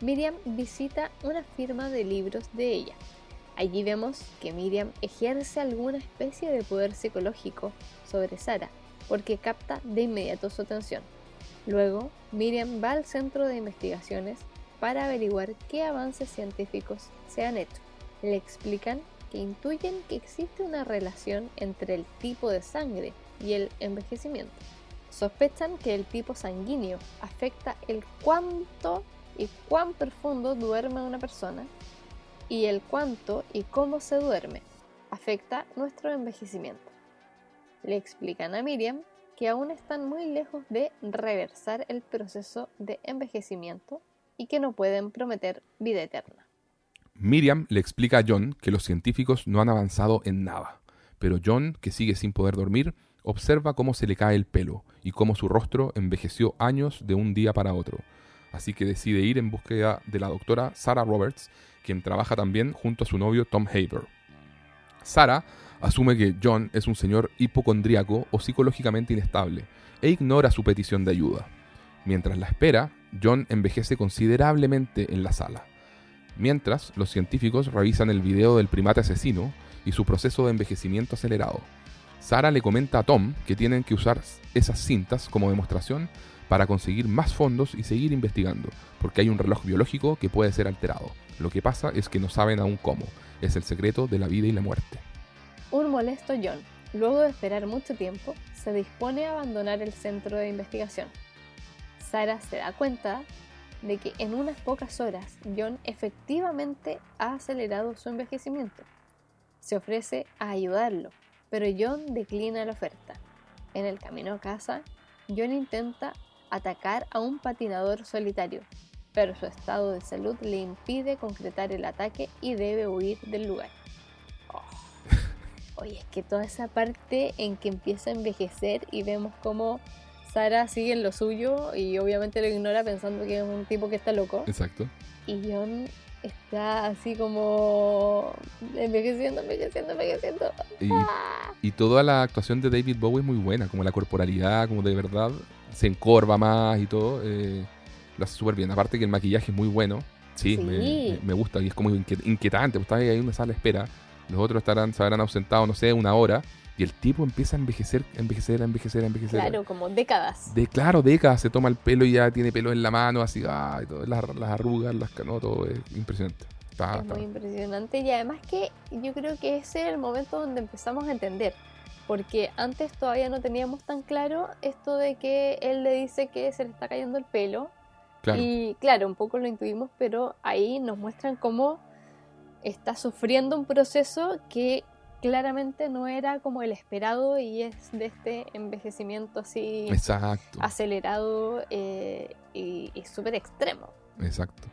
Miriam visita una firma de libros de ella. Allí vemos que Miriam ejerce alguna especie de poder psicológico sobre Sara, porque capta de inmediato su atención. Luego, Miriam va al centro de investigaciones para averiguar qué avances científicos se han hecho. Le explican que intuyen que existe una relación entre el tipo de sangre y el envejecimiento. Sospechan que el tipo sanguíneo afecta el cuánto y cuán profundo duerme una persona y el cuánto y cómo se duerme afecta nuestro envejecimiento. Le explican a Miriam que aún están muy lejos de reversar el proceso de envejecimiento y que no pueden prometer vida eterna. Miriam le explica a John que los científicos no han avanzado en nada, pero John, que sigue sin poder dormir, observa cómo se le cae el pelo y cómo su rostro envejeció años de un día para otro. Así que decide ir en búsqueda de la doctora Sarah Roberts, quien trabaja también junto a su novio Tom Haber. Sarah asume que John es un señor hipocondríaco o psicológicamente inestable e ignora su petición de ayuda. Mientras la espera, John envejece considerablemente en la sala. Mientras, los científicos revisan el video del primate asesino y su proceso de envejecimiento acelerado. Sara le comenta a Tom que tienen que usar esas cintas como demostración para conseguir más fondos y seguir investigando, porque hay un reloj biológico que puede ser alterado. Lo que pasa es que no saben aún cómo. Es el secreto de la vida y la muerte. Un molesto John, luego de esperar mucho tiempo, se dispone a abandonar el centro de investigación. Sara se da cuenta de que en unas pocas horas John efectivamente ha acelerado su envejecimiento. Se ofrece a ayudarlo, pero John declina la oferta. En el camino a casa, John intenta atacar a un patinador solitario, pero su estado de salud le impide concretar el ataque y debe huir del lugar. Oye, es que toda esa parte en que empieza a envejecer y vemos cómo Sara sigue en lo suyo y obviamente lo ignora pensando que es un tipo que está loco. Exacto. Y John está así como envejeciendo, envejeciendo, envejeciendo. Y, ¡Ah! y, toda la actuación de David Bowie es muy buena, como la corporalidad, como de verdad se encorva más y todo. Eh, lo hace súper bien. Aparte que el maquillaje es muy bueno. Sí, Me, me, gusta y es como inquietante. Pues está ahí en una sala de espera los otros estarán, se habrán ausentado, no sé, una hora. Y el tipo empieza a envejecer, a envejecer, a envejecer, a envejecer. Claro, como décadas. De, claro, décadas. Se toma el pelo y ya tiene pelo en la mano, así, ah, y las, arrugas, las canotas, todo es impresionante. es muy impresionante. Y además que yo creo que ese es el momento donde empezamos a entender. Porque antes todavía no teníamos tan claro esto de que él le dice que se le está cayendo el pelo. Claro. Y claro, un poco lo intuimos, pero ahí nos muestran cómo está sufriendo un proceso que claramente no era como el esperado y es de este envejecimiento así Exacto. acelerado eh, y, y súper extremo. Exacto.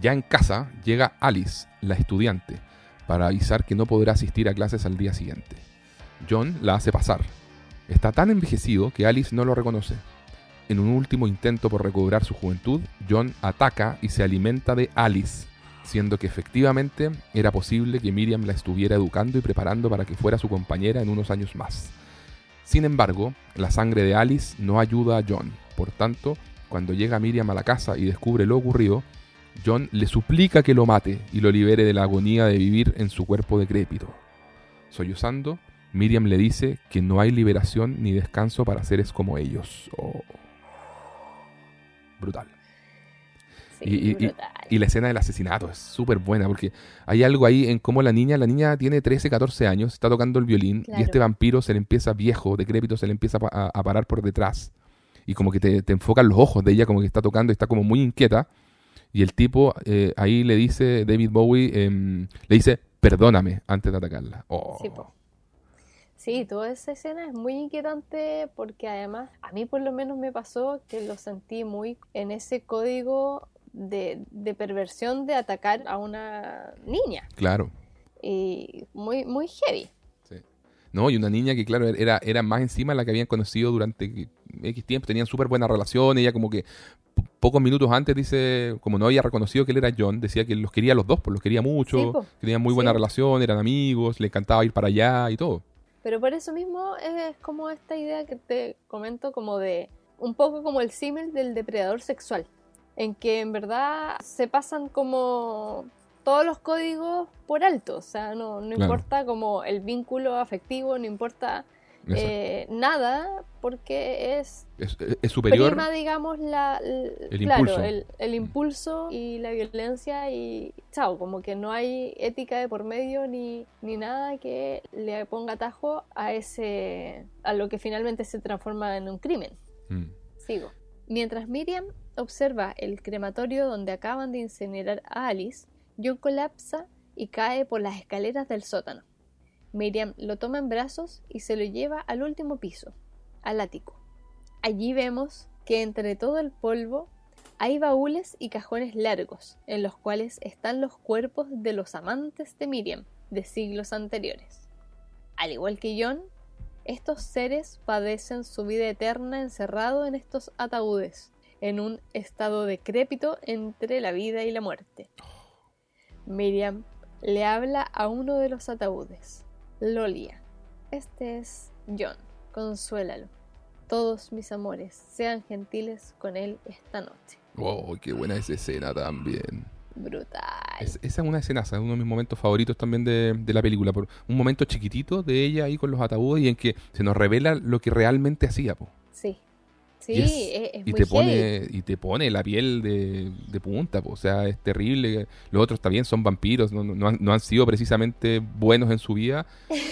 Ya en casa llega Alice, la estudiante, para avisar que no podrá asistir a clases al día siguiente. John la hace pasar. Está tan envejecido que Alice no lo reconoce. En un último intento por recobrar su juventud, John ataca y se alimenta de Alice, siendo que efectivamente era posible que Miriam la estuviera educando y preparando para que fuera su compañera en unos años más. Sin embargo, la sangre de Alice no ayuda a John. Por tanto, cuando llega Miriam a la casa y descubre lo ocurrido, John le suplica que lo mate y lo libere de la agonía de vivir en su cuerpo decrépito. Sollozando, Miriam le dice que no hay liberación ni descanso para seres como ellos. Oh. Brutal. Y- y- y- brutal. Y la escena del asesinato es súper buena porque hay algo ahí en cómo la niña, la niña tiene 13, 14 años, está tocando el violín Claro. y este vampiro se le empieza viejo, decrépito, se le empieza a, pa- a- a parar por detrás. Y como que te, te enfocan los ojos de ella, como que está tocando y está como muy inquieta. Y el tipo eh, ahí le dice, David Bowie, em, le dice, perdóname antes de atacarla. Oh. Sí, po. Sí, toda esa escena es muy inquietante porque además a mí por lo menos me pasó que lo sentí muy en ese código de, de perversión de atacar a una niña Claro. y muy, muy heavy. No, y una niña que, claro, era, era más encima la que habían conocido durante X tiempo, tenían súper buena relación, ella como que po- pocos minutos antes dice, como no había reconocido que él era John, decía que los quería a los dos, pues los quería mucho, Sí, tenían muy buena Sí. relación, eran amigos, le encantaba ir para allá y todo. Pero por eso mismo es como esta idea que te comento como de un poco como el símil del depredador sexual, en que en verdad se pasan como todos los códigos por alto, o sea, no, no Claro. importa como el vínculo afectivo, no importa eh, nada, porque es es, superior. prima, digamos, la, l- El claro, impulso. El, el impulso y la violencia y chao, como que no hay ética de por medio ni, ni nada que le ponga tajo a ese a lo que finalmente se transforma en un crimen. Mm. Sigo. Mientras Miriam observa el crematorio donde acaban de incinerar a Alice, John colapsa y cae por las escaleras del sótano. Miriam lo toma en brazos y se lo lleva al último piso, al ático. Allí vemos que entre todo el polvo hay baúles y cajones largos en los cuales están los cuerpos de los amantes de Miriam de siglos anteriores. Al igual que John, estos seres padecen su vida eterna encerrado en estos ataúdes, en un estado decrépito entre la vida y la muerte. Miriam le habla a uno de los ataúdes, Lolia. Este es John, consuélalo. Todos mis amores, sean gentiles con él esta noche. Oh, qué buena esa escena también. Brutal. Es- esa es una escena, es uno de mis momentos favoritos también de, de la película. Por un momento chiquitito de ella ahí con los ataúdes y en que se nos revela lo que realmente hacía. Po. Sí. Es- es, y muy te heavy. pone y te pone la piel de, de punta, po. o sea, es terrible. Los otros también son vampiros, no, no- no han, no han sido precisamente buenos en su vida,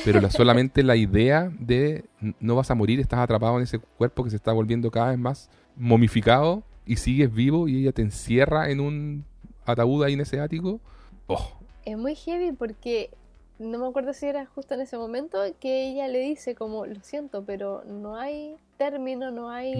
pero la- solamente la idea de no vas a morir, estás atrapado en ese cuerpo que se está volviendo cada vez más momificado y sigues vivo y ella te encierra en un ataúd ahí en ese ático. Oh, Es muy heavy porque no me acuerdo si era justo en ese momento que ella le dice como, lo siento, pero no hay término, no hay...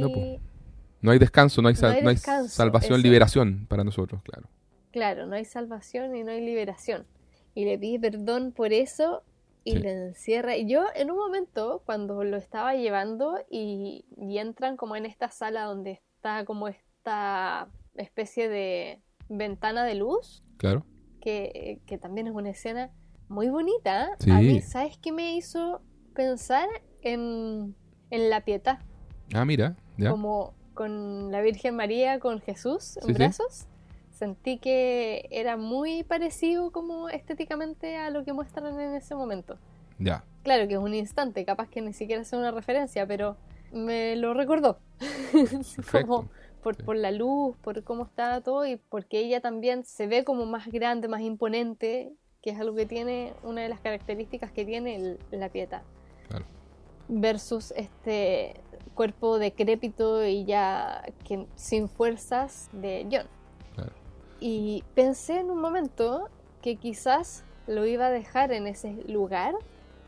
No, hay descanso, no hay, No sal- hay no hay descanso, salvación, eso. liberación para nosotros, claro. Claro, no hay salvación y no hay liberación. Y le pide perdón por eso y Sí. le encierra. Y yo en un momento, cuando lo estaba llevando y, y entran como en esta sala donde está como esta especie de ventana de luz, Claro. que, que también es una escena muy bonita. Sí. A mí, ¿sabes qué me hizo pensar en, en la pietad? Ah, mira, ya. Como con la Virgen María con Jesús en Sí, sí. brazos. Sentí que era muy parecido como estéticamente a lo que muestran en ese momento. Ya. Claro que es un instante, capaz que ni siquiera sea una referencia, pero me lo recordó. Como por, Sí. por la luz, por cómo está todo y porque ella también se ve como más grande, más imponente, que es algo que tiene, una de las características que tiene el- la pieta. Claro. Versus este cuerpo decrépito y ya que, sin fuerzas de John. Claro. Y pensé en un momento que quizás lo iba a dejar en ese lugar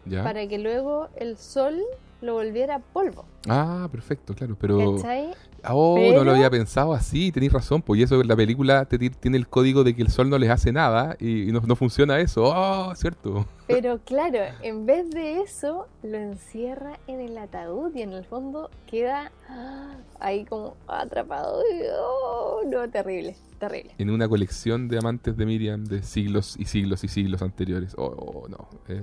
¿Ya? para que luego el sol lo volviera polvo. Ah, perfecto, claro. Pero. ¿Cachai? Oh, no lo había pensado así, tenéis razón, pues y eso la película te tiene el código de que el sol no les hace nada y no, no funciona eso. Oh, cierto. Pero claro, en vez de eso, lo encierra en el ataúd y en el fondo queda ah, ahí como atrapado. oh, no, terrible, terrible. En una colección de amantes de Miriam de siglos y siglos y siglos anteriores. Oh, oh, no. eh,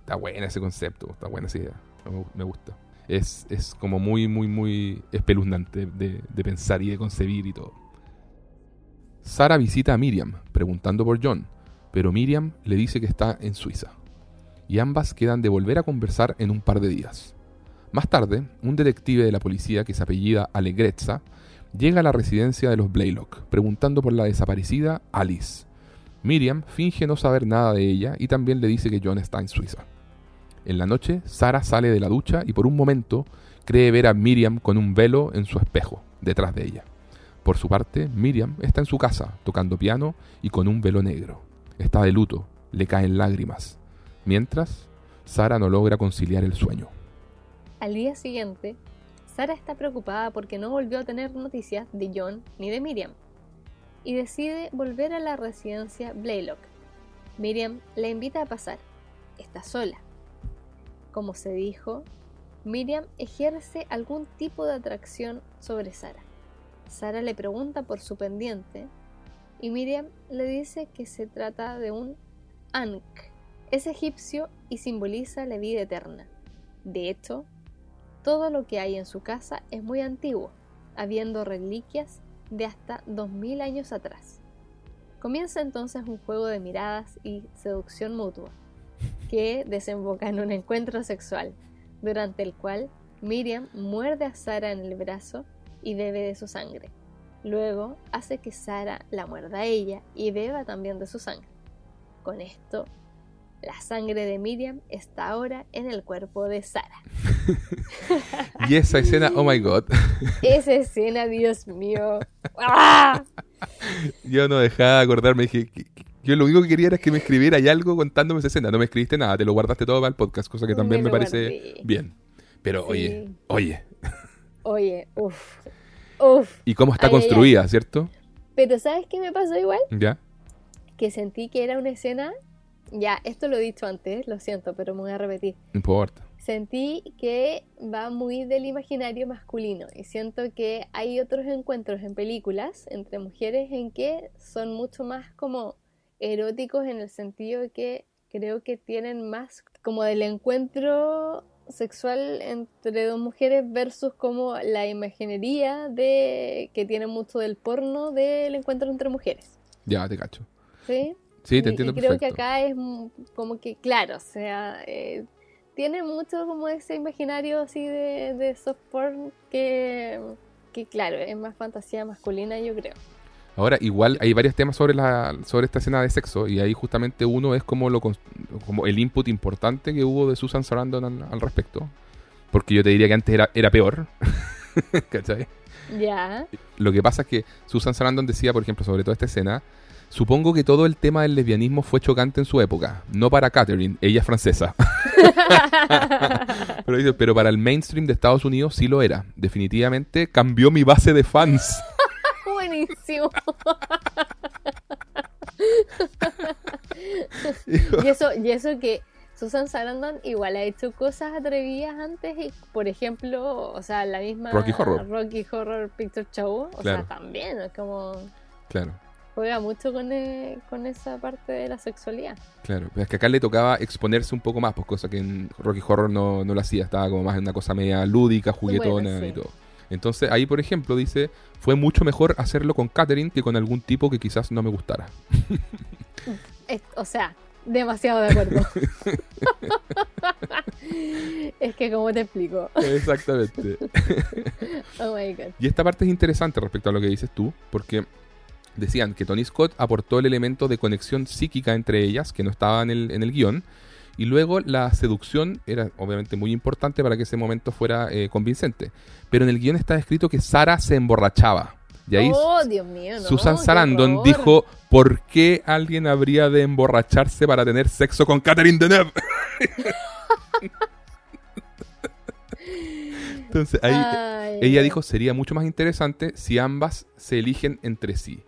está buena ese concepto, está buena esa idea. Me, gusta. Es, es como muy, muy, muy espeluznante de, de pensar y de concebir y todo. Sara visita a Miriam, preguntando por John, pero Miriam le dice que está en Suiza. Y ambas quedan de volver a conversar en un par de días. Más tarde, un detective de la policía que se apellida Alegrezza llega a la residencia de los Blaylock, preguntando por la desaparecida Alice. Miriam finge no saber nada de ella y también le dice que John está en Suiza. En la noche, Sara sale de la ducha y por un momento cree ver a Miriam con un velo en su espejo, detrás de ella. Por su parte, Miriam está en su casa, tocando piano y con un velo negro. Está de luto, le caen lágrimas. Mientras, Sara no logra conciliar el sueño. Al día siguiente, Sara está preocupada porque no volvió a tener noticias de John ni de Miriam y decide volver a la residencia Blaylock. Miriam la invita a pasar. Está sola. Como se dijo, Miriam ejerce algún tipo de atracción sobre Sara. Sara le pregunta por su pendiente y Miriam le dice que se trata de un Ankh. Es egipcio y simboliza la vida eterna. De hecho, todo lo que hay en su casa es muy antiguo, habiendo reliquias de hasta 2000 años atrás. Comienza entonces un juego de miradas y seducción mutua, que desemboca en un encuentro sexual, durante el cual Miriam muerde a Sara en el brazo y bebe de su sangre. Luego hace que Sara la muerda a ella y beba también de su sangre. Con esto, la sangre de Miriam está ahora en el cuerpo de Sara. Y esa escena, oh my god, Esa escena, Dios mío. ¡Ah! yo no dejaba de acordarme. Dije, yo lo único que quería era que me escribieras algo contándome esa escena. No me escribiste nada, te lo guardaste todo para el podcast, cosa que también me, parece guardé. bien. Pero Sí. oye, oye, Oye, uff. Uff. ¿y cómo está Ay, ay, ay. construida, cierto? Pero ¿sabes qué me pasó igual? ¿Ya? Que sentí que era una escena. Ya, esto lo he dicho antes, lo siento, pero me voy a repetir. No importa. Sentí que va muy del imaginario masculino y siento que hay otros encuentros en películas entre mujeres en que son mucho más como eróticos en el sentido que creo que tienen más como del encuentro sexual entre dos mujeres versus como la imaginería de que tiene mucho del porno del encuentro entre mujeres. Ya, te cacho. ¿Sí? Sí, te entiendo y creo que acá es como que, claro, o sea, eh, tiene mucho como ese imaginario así de, de soft porn que, que, claro, es más fantasía masculina, yo creo. Ahora, igual hay varios temas sobre la sobre esta escena de sexo y ahí justamente uno es como lo como el input importante que hubo de Susan Sarandon al, al respecto. Porque yo te diría que antes era, era peor. ¿Cachai? Ya, Lo que pasa es que Susan Sarandon decía, por ejemplo, sobre toda esta escena, supongo que todo el tema del lesbianismo fue chocante en su época, no para Catherine, ella es francesa. pero, pero para el mainstream de Estados Unidos sí lo era. Definitivamente cambió mi base de fans. Buenísimo. y, eso, y eso que Susan Sarandon igual ha hecho cosas atrevidas antes y, por ejemplo, o sea, la misma Rocky Horror. Rocky Horror Picture Show, o Claro. sea, también es como Claro. juega mucho con, eh, con esa parte de la sexualidad. Claro, pero es que acá le tocaba exponerse un poco más, pues cosa que en Rocky Horror no, no lo hacía, estaba como más en una cosa media lúdica, juguetona Bueno, sí. y todo. Entonces ahí, por ejemplo, dice, fue mucho mejor hacerlo con Catherine que con algún tipo que quizás no me gustara. Es- o sea, demasiado de acuerdo. es que, como te explico? Exactamente. Oh my god. Y esta parte es interesante respecto a lo que dices tú, porque decían que Tony Scott aportó el elemento de conexión psíquica entre ellas, que no estaba en el, en el guion, Y luego la seducción era obviamente muy importante para que ese momento fuera eh, convincente. Pero en el guion está escrito que Sara se emborrachaba. Y ahí oh, Dios mío, no, Susan Sarandon dijo, ¿por qué alguien habría de emborracharse para tener sexo con Catherine Deneuve? Entonces ahí Ay, ella dijo, sería mucho más interesante si ambas se eligen entre sí.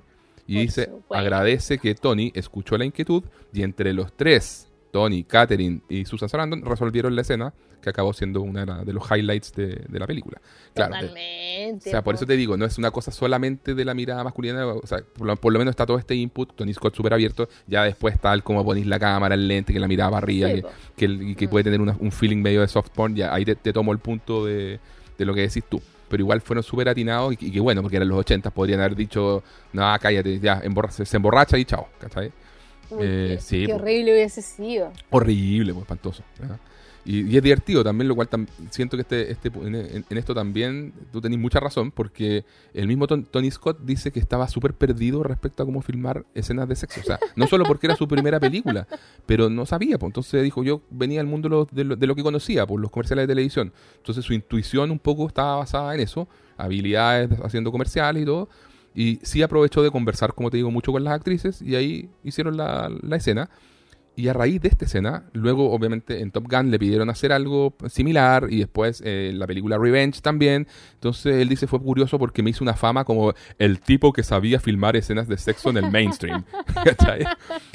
Y dice, supuesto. agradece que Tony escuchó la inquietud y entre los tres, Tony, Catherine y Susan Sarandon, resolvieron la escena que acabó siendo una de los highlights de, de la película. Claro, de- Totalmente. o sea, por po. eso te digo, no es una cosa solamente de la mirada masculina, o sea, por lo, por lo menos está todo este input, Tony Scott súper abierto, ya después tal como ponís la cámara, el lente, que la mirada arriba, Sí, que, que, que Mm. puede tener una- un feeling medio de soft porn, ya ahí te, te tomo el punto de, de lo que decís tú. Pero igual fueron súper atinados y, que- bueno, porque eran los 80, podrían haber dicho, no, cállate, ya, emborra- se, se emborracha y chao, ¿cachai? Uy, eh, qué, sí, qué horrible hubiese sido. Horrible, pues espantoso. Y, y es divertido también, lo cual tam- siento que este, este, en, en- en esto también tú tenés mucha razón, porque el mismo Ton- Tony Scott dice que estaba súper perdido respecto a cómo filmar escenas de sexo. O sea, no solo porque era su primera película, pero no sabía. Pues, entonces dijo, yo venía al mundo lo- de lo, de lo que conocía, por los comerciales de televisión. Entonces su intuición un poco estaba basada en eso, habilidades haciendo comerciales y todo. Y sí aprovechó de conversar, como te digo, mucho con las actrices y ahí hicieron la, la escena. Y a raíz de esta escena, luego obviamente en Top Gun le pidieron hacer algo similar y después eh, en la película Revenge también. Entonces él dice fue curioso porque me hizo una fama como el tipo que sabía filmar escenas de sexo en el mainstream.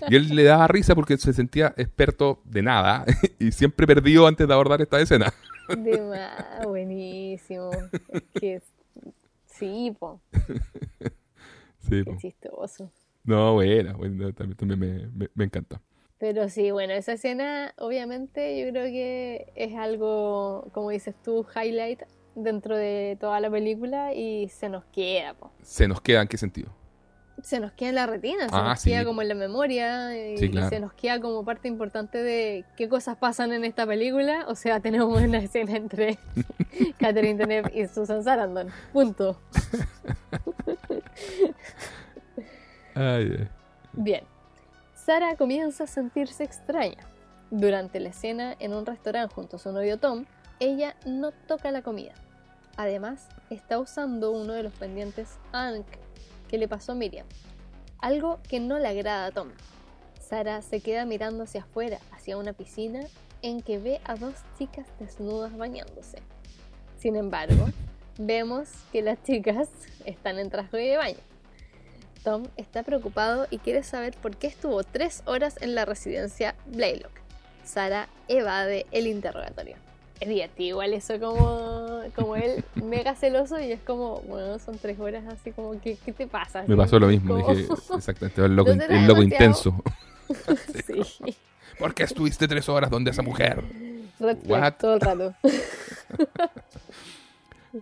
Y él le daba risa porque se sentía experto de nada y siempre perdió antes de abordar esta escena. De más, buenísimo. Es que sí, po, Sí, qué po. chistoso. no, bueno, bueno, también, también me, me- me encanta. Pero sí, bueno, esa escena obviamente yo creo que es algo, como dices tú, highlight dentro de toda la película y se nos queda, po. ¿Se nos queda en qué sentido? Se nos queda en la retina, se Ah, nos sí, queda como en la memoria y Sí, claro. se nos queda como parte importante de qué cosas pasan en esta película. O sea, tenemos una escena entre Catherine Deneuve y Susan Sarandon. Punto. Bien. Sara comienza a sentirse extraña. Durante la escena en un restaurante junto a su novio Tom, ella no toca la comida. Además, está usando uno de los pendientes Ankh que le pasó Miriam. Algo que no le agrada a Tom. Sara se queda mirando hacia afuera, hacia una piscina, en que ve a dos chicas desnudas bañándose. Sin embargo, vemos que las chicas están en traje de baño. Tom está preocupado y quiere saber por qué estuvo tres horas en la residencia Blaylock. Sara evade el interrogatorio. Es divertido igual eso como, como él mega celoso y es como, bueno, son tres horas así como, ¿qué, qué te pasa? Me pasó lo mismo, como- dije exactamente, el loco, intenso. sí, ¿Por qué estuviste tres horas donde esa mujer? What? todo el rato.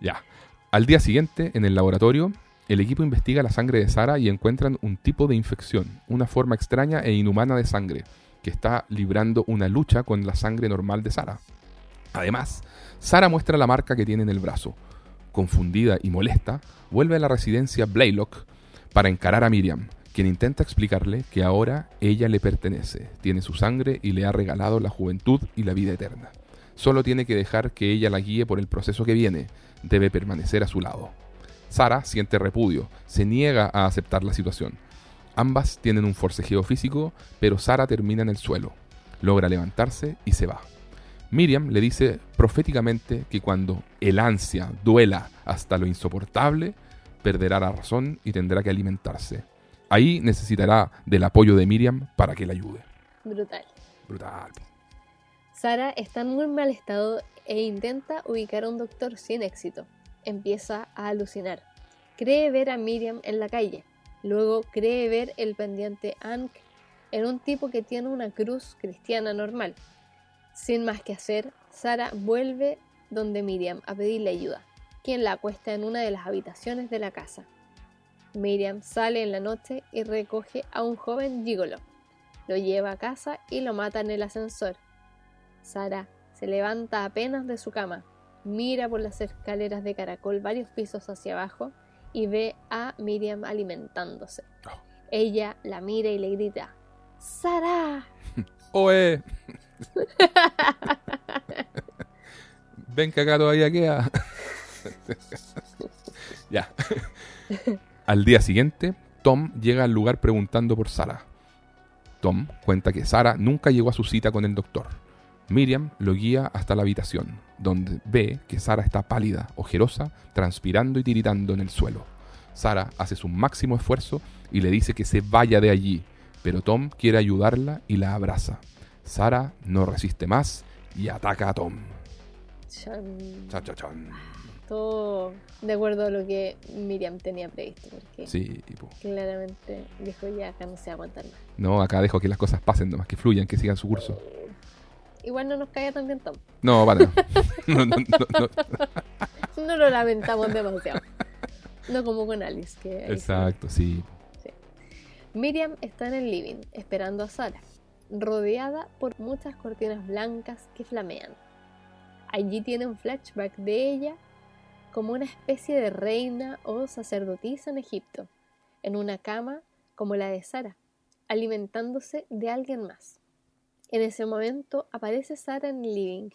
Ya. Al día siguiente, en el laboratorio, el equipo investiga la sangre de Sara y encuentran un tipo de infección, una forma extraña e inhumana de sangre, que está librando una lucha con la sangre normal de Sara. Además, Sara muestra la marca que tiene en el brazo. Confundida y molesta, vuelve a la residencia Blaylock para encarar a Miriam, quien intenta explicarle que ahora ella le pertenece, tiene su sangre y le ha regalado la juventud y la vida eterna. Solo tiene que dejar que ella la guíe por el proceso que viene, debe permanecer a su lado. Sara siente repudio, se niega a aceptar la situación. Ambas tienen un forcejeo físico, pero Sara termina en el suelo, logra levantarse y se va. Miriam le dice proféticamente que cuando el ansia duela hasta lo insoportable, perderá la razón y tendrá que alimentarse. Ahí necesitará del apoyo de Miriam para que la ayude. Brutal. Brutal. Sara está en muy mal estado e intenta ubicar a un doctor sin éxito. Empieza a alucinar. Cree ver a Miriam en la calle. Luego cree ver el pendiente Ankh en un tipo que tiene una cruz cristiana normal. Sin más que hacer, Sara vuelve donde Miriam a pedirle ayuda, quien la acuesta en una de las habitaciones de la casa. Miriam sale en la noche y recoge a un joven gigolo. Lo lleva a casa y lo mata en el ascensor. Sara se levanta apenas de su cama, mira por las escaleras de caracol varios pisos hacia abajo y ve a Miriam alimentándose. Oh. Ella la mira y le grita, ¡Sara! ¡Oe! Ven que acá todavía queda. ya. Al día siguiente, Tom llega al lugar preguntando por Sara. Tom cuenta que Sara nunca llegó a su cita con el doctor. Miriam lo guía hasta la habitación, donde ve que Sara está pálida, ojerosa, transpirando y tiritando en el suelo. Sara hace su máximo esfuerzo y le dice que se vaya de allí, pero Tom quiere ayudarla y la abraza. Sara no resiste más y ataca a Tom. Chan. Chan, chan, chan. Todo de acuerdo a lo que Miriam tenía previsto, porque Sí, tipo. claramente dijo ya acá no se va a aguantar más. No, acá dejo que las cosas pasen nomás, que fluyan, que sigan su curso. Igual no nos caía tan bien Tom. No, para. No, no, no, no. No lo lamentamos demasiado. No como con Alice, que sí. Exacto, sí. Miriam está en el living esperando a Sara, rodeada por muchas cortinas blancas que flamean. Allí tiene un flashback de ella como una especie de reina o sacerdotisa en Egipto, en una cama como la de Sara, alimentándose de alguien más. En ese momento aparece Sara en el living,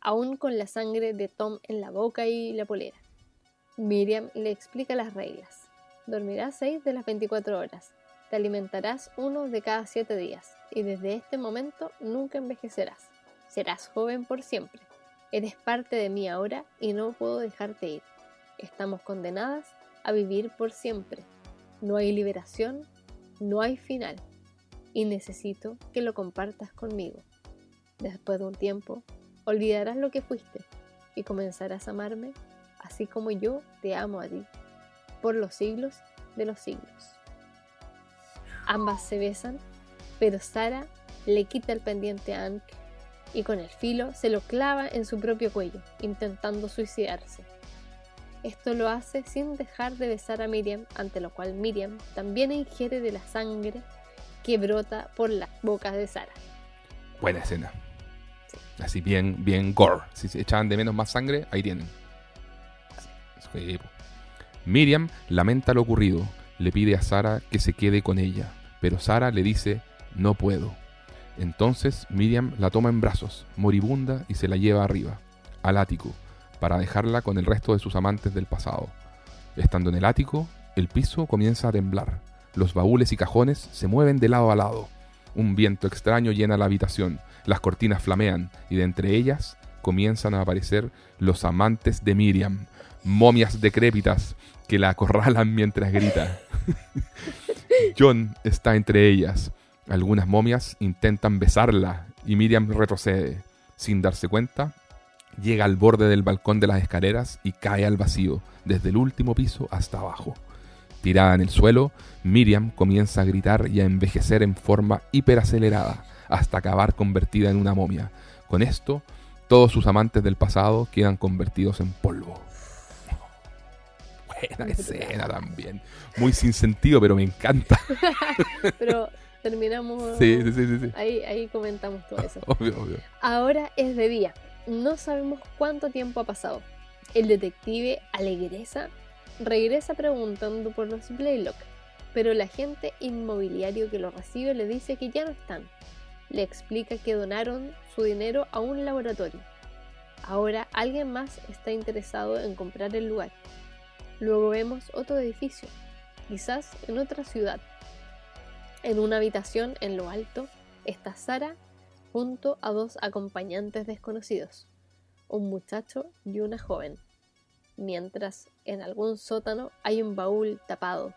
aún con la sangre de Tom en la boca y la polera. Miriam le explica las reglas. Dormirás 6 de las 24 horas. Te alimentarás uno de cada 7 días. Y desde este momento nunca envejecerás. Serás joven por siempre. Eres parte de mí ahora y no puedo dejarte ir. Estamos condenadas a vivir por siempre. No hay liberación, no hay final. Y necesito que lo compartas conmigo. Después de un tiempo, olvidarás lo que fuiste y comenzarás a amarme así como yo te amo a ti, por los siglos de los siglos. Ambas se besan, pero Sara le quita el pendiente a Ank y con el filo se lo clava en su propio cuello, intentando suicidarse. Esto lo hace sin dejar de besar a Miriam, ante lo cual Miriam también ingiere de la sangre que brota por las bocas de Sara. Buena escena. Así bien, bien gore. Si se echaban de menos más sangre, ahí tienen. Po. Miriam lamenta lo ocurrido. Le pide a Sara que se quede con ella. Pero Sara le dice, no puedo. Entonces Miriam la toma en brazos, moribunda, y se la lleva arriba, al ático, para dejarla con el resto de sus amantes del pasado. Estando en el ático, el piso comienza a temblar. Los baúles y cajones se mueven de lado a lado. Un viento extraño llena la habitación, las cortinas flamean y de entre ellas comienzan a aparecer los amantes de Miriam, momias decrépitas que la acorralan mientras grita. John está entre ellas. Algunas momias intentan besarla y Miriam retrocede. Sin darse cuenta, llega al borde del balcón de las escaleras y cae al vacío, desde el último piso hasta abajo. Tirada en el suelo, Miriam comienza a gritar y a envejecer en forma hiperacelerada, hasta acabar convertida en una momia. Con esto, todos sus amantes del pasado quedan convertidos en polvo. Buena escena también. Muy sin sentido, pero me encanta. Pero terminamos. Sí, sí, sí, sí. Ahí, ahí comentamos todo eso. Obvio, obvio. Ahora es de día. No sabemos cuánto tiempo ha pasado. El detective Alegresa regresa preguntando por los Blaylock, pero el agente inmobiliario que lo recibe le dice que ya no están. Le explica que donaron su dinero a un laboratorio. Ahora alguien más está interesado en comprar el lugar. Luego vemos otro edificio, quizás en otra ciudad. En una habitación en lo alto está Sara junto a dos acompañantes desconocidos, un muchacho y una joven, mientras en algún sótano hay un baúl tapado,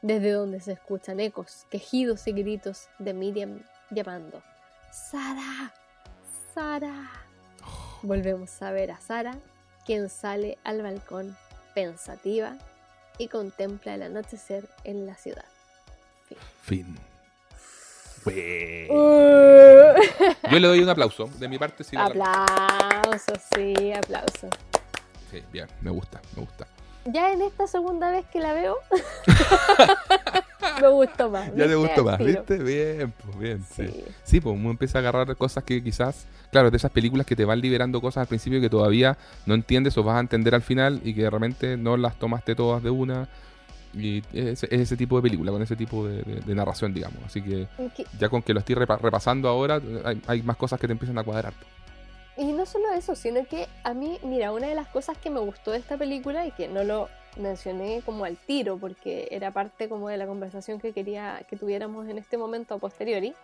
desde donde se escuchan ecos, quejidos y gritos de Miriam llamando ¡Sara! ¡Sara! Volvemos a ver a Sara, quien sale al balcón pensativa y contempla el anochecer en la ciudad. Fin. Bue- Uh. Yo le doy un aplauso. De mi parte, sí. aplausos, sí, aplausos. Sí, bien, me gusta, me gusta. Ya en esta segunda vez que la veo, me gustó más. Ya te gustó más. ¿viste? Bien, pues bien, sí. Sí. Sí, pues uno empieza a agarrar cosas que quizás, claro, de esas películas que te van liberando cosas al principio que todavía no entiendes o vas a entender al final y que de repente no las tomaste todas de una. Y es, es ese tipo de película, con ese tipo de, de- de narración, digamos. Así que ya con que lo estoy repa- repasando ahora, hay, hay más cosas que te empiezan a cuadrar. Y no solo eso, sino que a mí, mira, una de las cosas que me gustó de esta película y que no lo mencioné como al tiro porque era parte como de la conversación que quería que tuviéramos en este momento a posteriori,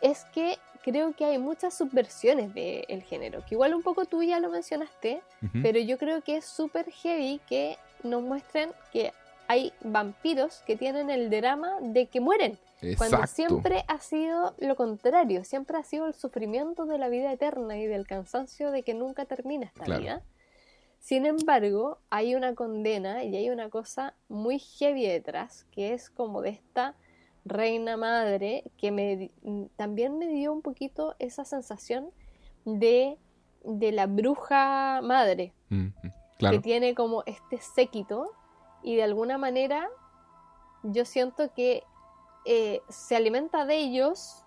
es que creo que hay muchas subversiones del género, que igual un poco tú ya lo mencionaste, Ujú. pero yo creo que es súper heavy que nos muestren que hay vampiros que tienen el drama de que mueren. Cuando Exacto. siempre ha sido lo contrario, siempre ha sido el sufrimiento de la vida eterna y del cansancio de que nunca termina esta Claro. vida. Sin embargo, hay una condena y hay una cosa muy heavy detrás, que es como de esta reina madre que me, mm, también me dio un poquito esa sensación de, de la bruja madre, Mm, que tiene como este séquito y de alguna manera yo siento que eh, se alimenta de ellos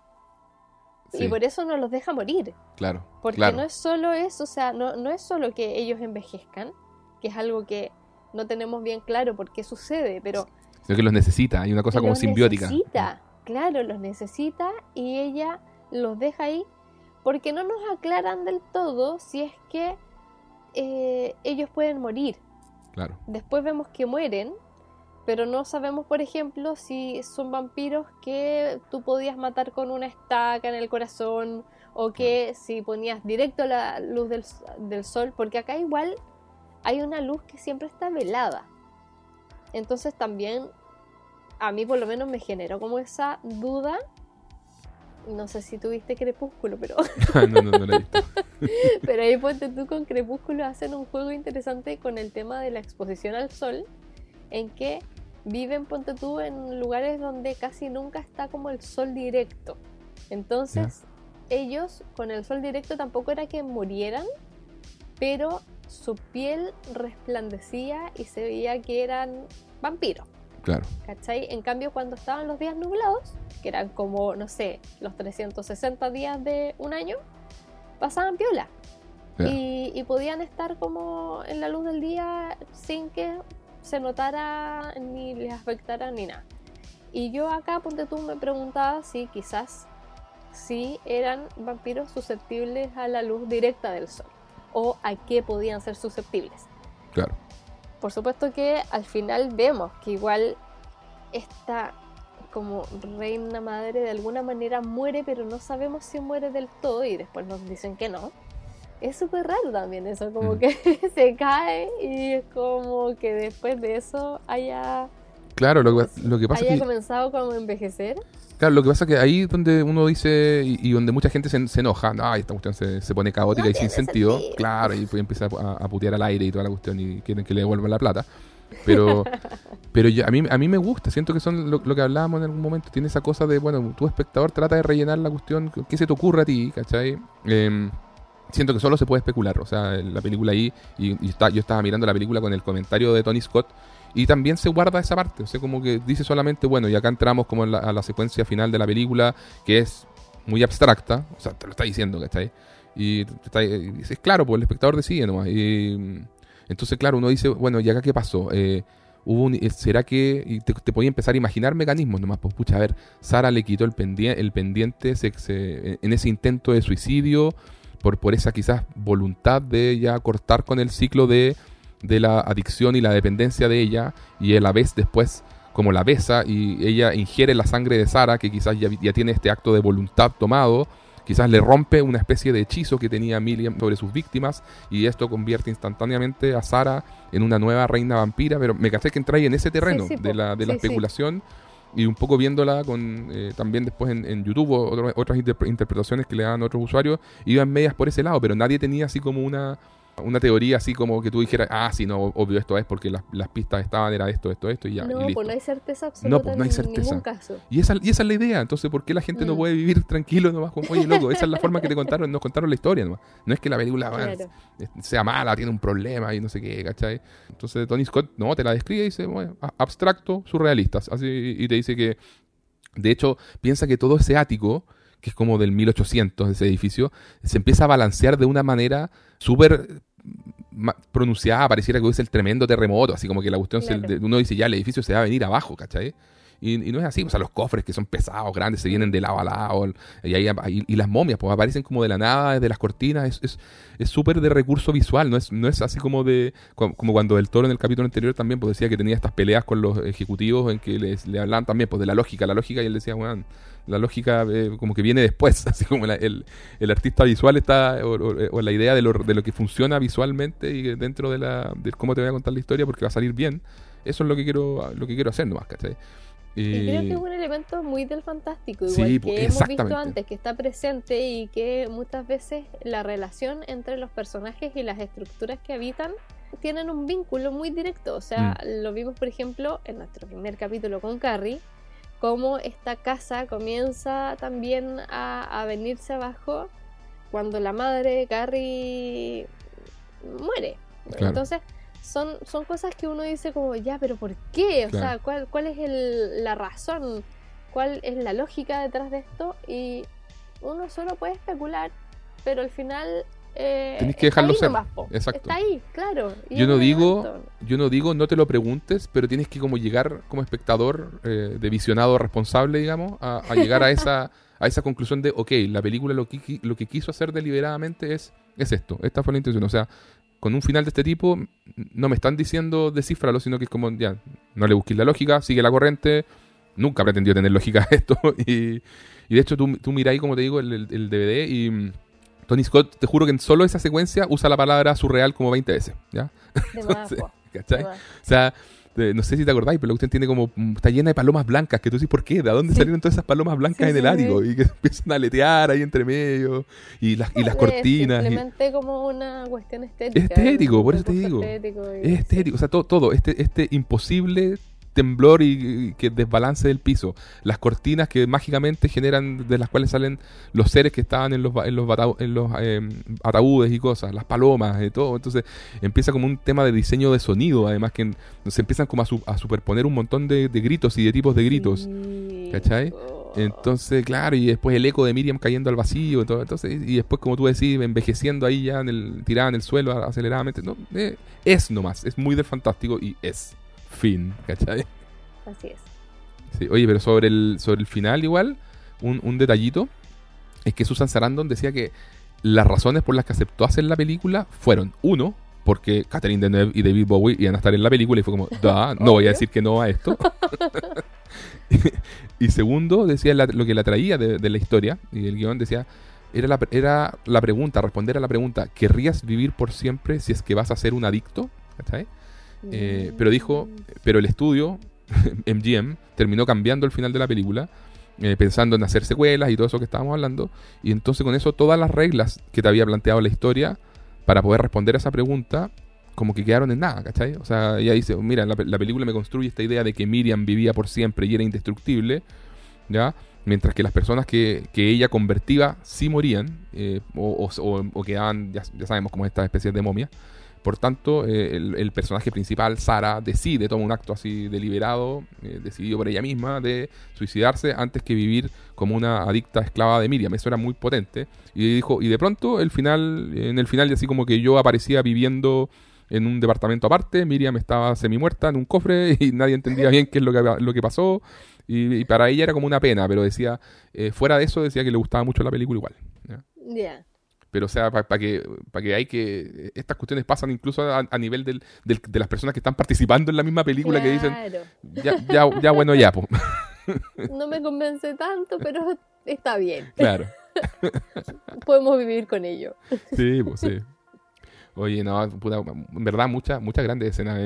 Sí, y por eso no los deja morir. claro. Porque claro. no es solo eso, o sea, no, no es solo que ellos envejezcan, que es algo que no tenemos bien claro por qué sucede, pero Sino que los necesita, hay una cosa como los simbiótica. necesita, claro, los necesita y ella los deja ahí porque no nos aclaran del todo si es que eh, ellos pueden morir. Claro. Después vemos que mueren, pero no sabemos, por ejemplo, si son vampiros que tú podías matar con una estaca en el corazón o que si ponías directo la luz del, del sol, porque acá igual hay una luz que siempre está velada. Entonces también a mí por lo menos me generó como esa duda. No sé si tuviste Crepúsculo, pero no, no, no lo he visto. pero ahí ponte tú con Crepúsculo hacen un juego interesante con el tema de la exposición al sol, en que viven, ponte tú, en lugares donde casi nunca está como el sol directo. Entonces, ellos con el sol directo tampoco era que murieran, pero su piel resplandecía y se veía que eran vampiros. Claro. ¿Cachai? En cambio, cuando estaban los días nublados, que eran como, no sé, los 360 días de un año, pasaban piola. Y podían estar como en la luz del día sin que se notara ni les afectara ni nada. Y yo acá, ponte tú, me preguntaba si quizás sí eran vampiros susceptibles a la luz directa del sol o a qué podían ser susceptibles. Claro. Por supuesto que al final vemos que igual esta como reina madre de alguna manera muere, pero no sabemos si muere del todo y después nos dicen que no. Es súper raro también eso, como Mm. que se cae y es como que después de eso haya, Claro, lo que, lo que pasa haya es que, comenzado como a envejecer. claro, lo que pasa es que ahí donde uno dice y, y donde mucha gente se, se enoja, ay, esta cuestión se, se pone caótica No y sin sentido, sentido. claro, y pues empieza a, a putear al aire y toda la cuestión y quieren que le devuelvan la plata. Pero, pero yo- a, mí, a mí me gusta, siento que son lo, lo que hablábamos en algún momento, tiene esa cosa de, bueno, tu espectador trata de rellenar la cuestión, ¿qué se te ocurre a ti? ¿Cachai? Em, siento que solo se puede especular, o sea, la película ahí, y, y está, yo estaba mirando la película con el comentario de Tony Scott, y también se guarda esa parte, o sea, como que dice solamente, bueno, y acá entramos como en la- a la secuencia final de la película, que es muy abstracta, o sea, te lo está diciendo, ¿cachai? Y está- es claro, pues el espectador decide nomás. Y, entonces, claro, uno dice, bueno, ¿y acá qué pasó? Eh, hubo un- eh, ¿Será que.? Te, podía empezar a imaginar mecanismos nomás. Pues, pucha, a ver, Sara le quitó el, pendien- el pendiente se- en ese intento de suicidio, por, por esa quizás voluntad de ya cortar con el ciclo de, de la adicción y la dependencia de ella, y a la vez después como la besa y ella ingiere la sangre de Sara, que quizás ya, ya tiene este acto de voluntad tomado, quizás le rompe una especie de hechizo que tenía Miriam sobre sus víctimas y esto convierte instantáneamente a Sara en una nueva reina vampira, pero me caché que entra ahí en ese terreno Sí, sí, de la, de la sí. especulación y un poco viéndola con eh, también después en, YouTube otro- otras interpre- interpretaciones que le dan otros usuarios, iban medias por ese lado, pero nadie tenía así como una una teoría así como que tú dijeras, ah, sí, no, obvio esto es porque las, las pistas estaban, era esto, esto, esto y ya. y no, listo. pues no hay certeza absoluta pues no hay en certeza. ningún caso. Y esa, y esa es la idea, entonces, ¿por qué la gente no Mm. puede vivir tranquilo nomás con, oye, loco, esa es la forma que te contaron, nos contaron la historia nomás. No es que la película Claro. sea mala, tiene un problema y no sé qué, ¿cachai? Entonces Tony Scott, no, te la describe y dice, bueno, abstracto, surrealistas, así, y te dice que, de hecho, piensa que todo ese ático, que es como del 1800, ese edificio, se empieza a balancear de una manera súper pronunciada, pareciera que hubiese el tremendo terremoto, así como que la cuestión, se, uno dice ya, el edificio se va a venir abajo, ¿cachai? Y, no es así, o sea, los cofres que son pesados, grandes, se vienen de lado a lado, y, ahí, y, las momias, pues aparecen como de la nada, desde las cortinas, es súper de recurso visual, no es, no es así como de, como cuando el toro en el capítulo anterior también, pues decía que tenía estas peleas con los ejecutivos en que les, le hablaban también, pues de la lógica, la lógica, y él decía, bueno, la lógica eh, como que viene después, así como el, el, artista visual está, o, la idea de lo, de lo, que funciona visualmente y dentro de, la, de cómo te voy a contar la historia porque va a salir bien, eso es lo que quiero, lo que quiero hacer nomás, ¿cachai? Y creo que es un elemento muy del fantástico, igual que hemos visto antes, que está presente y que muchas veces la relación entre los personajes y las estructuras que habitan tienen un vínculo muy directo. O sea, mm. lo vimos, por ejemplo, en nuestro primer capítulo con Carrie, cómo esta casa comienza también a, venirse abajo cuando la madre Carrie muere. Entonces, son, son cosas que uno dice como, ya, pero ¿por qué? O sea, ¿cuál, cuál es el, la razón? ¿Cuál es la lógica detrás de esto? Y uno solo puede especular, pero al final eh, que dejarlo ser. Exacto. Está ahí, claro. Yo no digo, yo no digo, no te lo preguntes, pero tienes que como llegar como espectador eh, de visionado responsable, digamos, a, llegar a esa a esa conclusión de, ok, la película lo que, lo que quiso hacer deliberadamente es, es esto, esta fue la intención. O sea, con un final de este tipo, no me están diciendo descifralo, sino que es como, ya, no le busques la lógica, sigue la corriente, nunca pretendió tener lógica esto. Y, y de hecho, tú, tú ahí, como te digo, el, el DVD y Tony Scott, te juro que en solo esa secuencia usa la palabra surreal como 20 veces, ¿ya? ¿Cachai? O sea, no sé si te acordáis, pero usted tiene como. Mm, está llena de palomas blancas. Que tú dices, ¿por qué? ¿De dónde salieron todas esas palomas blancas en el ático? Y que empiezan a aletear ahí entre medio. Y las, y las cortinas. Simplemente como una cuestión estética. Estético, por eso te digo. es estético. O sea, todo, todo. Este, este imposible temblor y, que desbalance del piso. Las cortinas que mágicamente generan, de las cuales salen los seres que estaban en los, en los, en los em, ataúdes y cosas, las palomas y todo. Entonces empieza como un tema de diseño de sonido, además que se empiezan como a, superponer un montón de, gritos y de tipos de gritos. ¿Cachai? Entonces, claro, y después el eco de Miriam cayendo al vacío, y todo, entonces, y después, como tú decís, envejeciendo ahí ya en el, tirada en el suelo aceleradamente. No, eh, es nomás, es muy del fantástico y es. Fin, ¿cachai? Así es. Sí, oye, pero sobre el, sobre el final igual, un, detallito, es que Susan Sarandon decía que las razones por las que aceptó hacer la película fueron, uno, porque Catherine Deneuve y David Bowie iban a estar en la película y fue como, da, no voy a decir que no a esto. y segundo, decía lo que la traía de, la historia y del guion, decía, era la, era la pregunta, responder a la pregunta, ¿querrías vivir por siempre si es que vas a ser un adicto? ¿Cachai? Eh, pero dijo, pero el estudio, MGM, terminó cambiando el final de la película, eh, pensando en hacer secuelas y todo eso que estábamos hablando. Y entonces con eso todas las reglas que te había planteado la historia para poder responder a esa pregunta, como que quedaron en nada, ¿cachai? O sea, ella dice, mira, la, película me construye esta idea de que Miriam vivía por siempre y era indestructible, ¿ya? Mientras que las personas que, ella convertía sí morían, eh, o, o, quedaban, ya, ya, sabemos, como estas especies de momias. Por tanto, eh, el, personaje principal, Sara, decide, toma un acto así deliberado, eh, decidido por ella misma, de suicidarse antes que vivir como una adicta esclava de Miriam. Eso era muy potente. Y dijo, y de pronto, el final, en el final, así como que yo aparecía viviendo en un departamento aparte, Miriam estaba semi muerta en un cofre y nadie entendía bien qué es lo que, lo que pasó. Y, para ella era como una pena, pero decía, eh, fuera de eso, decía que le gustaba mucho la película igual. Ya. Pero, o sea, para que, para que hay que. Estas cuestiones pasan incluso a, nivel del, de las personas que están participando en la misma película que dicen. Ya, ya, ya bueno, ya, pues. No me convence tanto, pero está bien. Claro. Podemos vivir con ello. Sí, pues sí. Oye, no, en verdad, muchas muchas grandes escenas.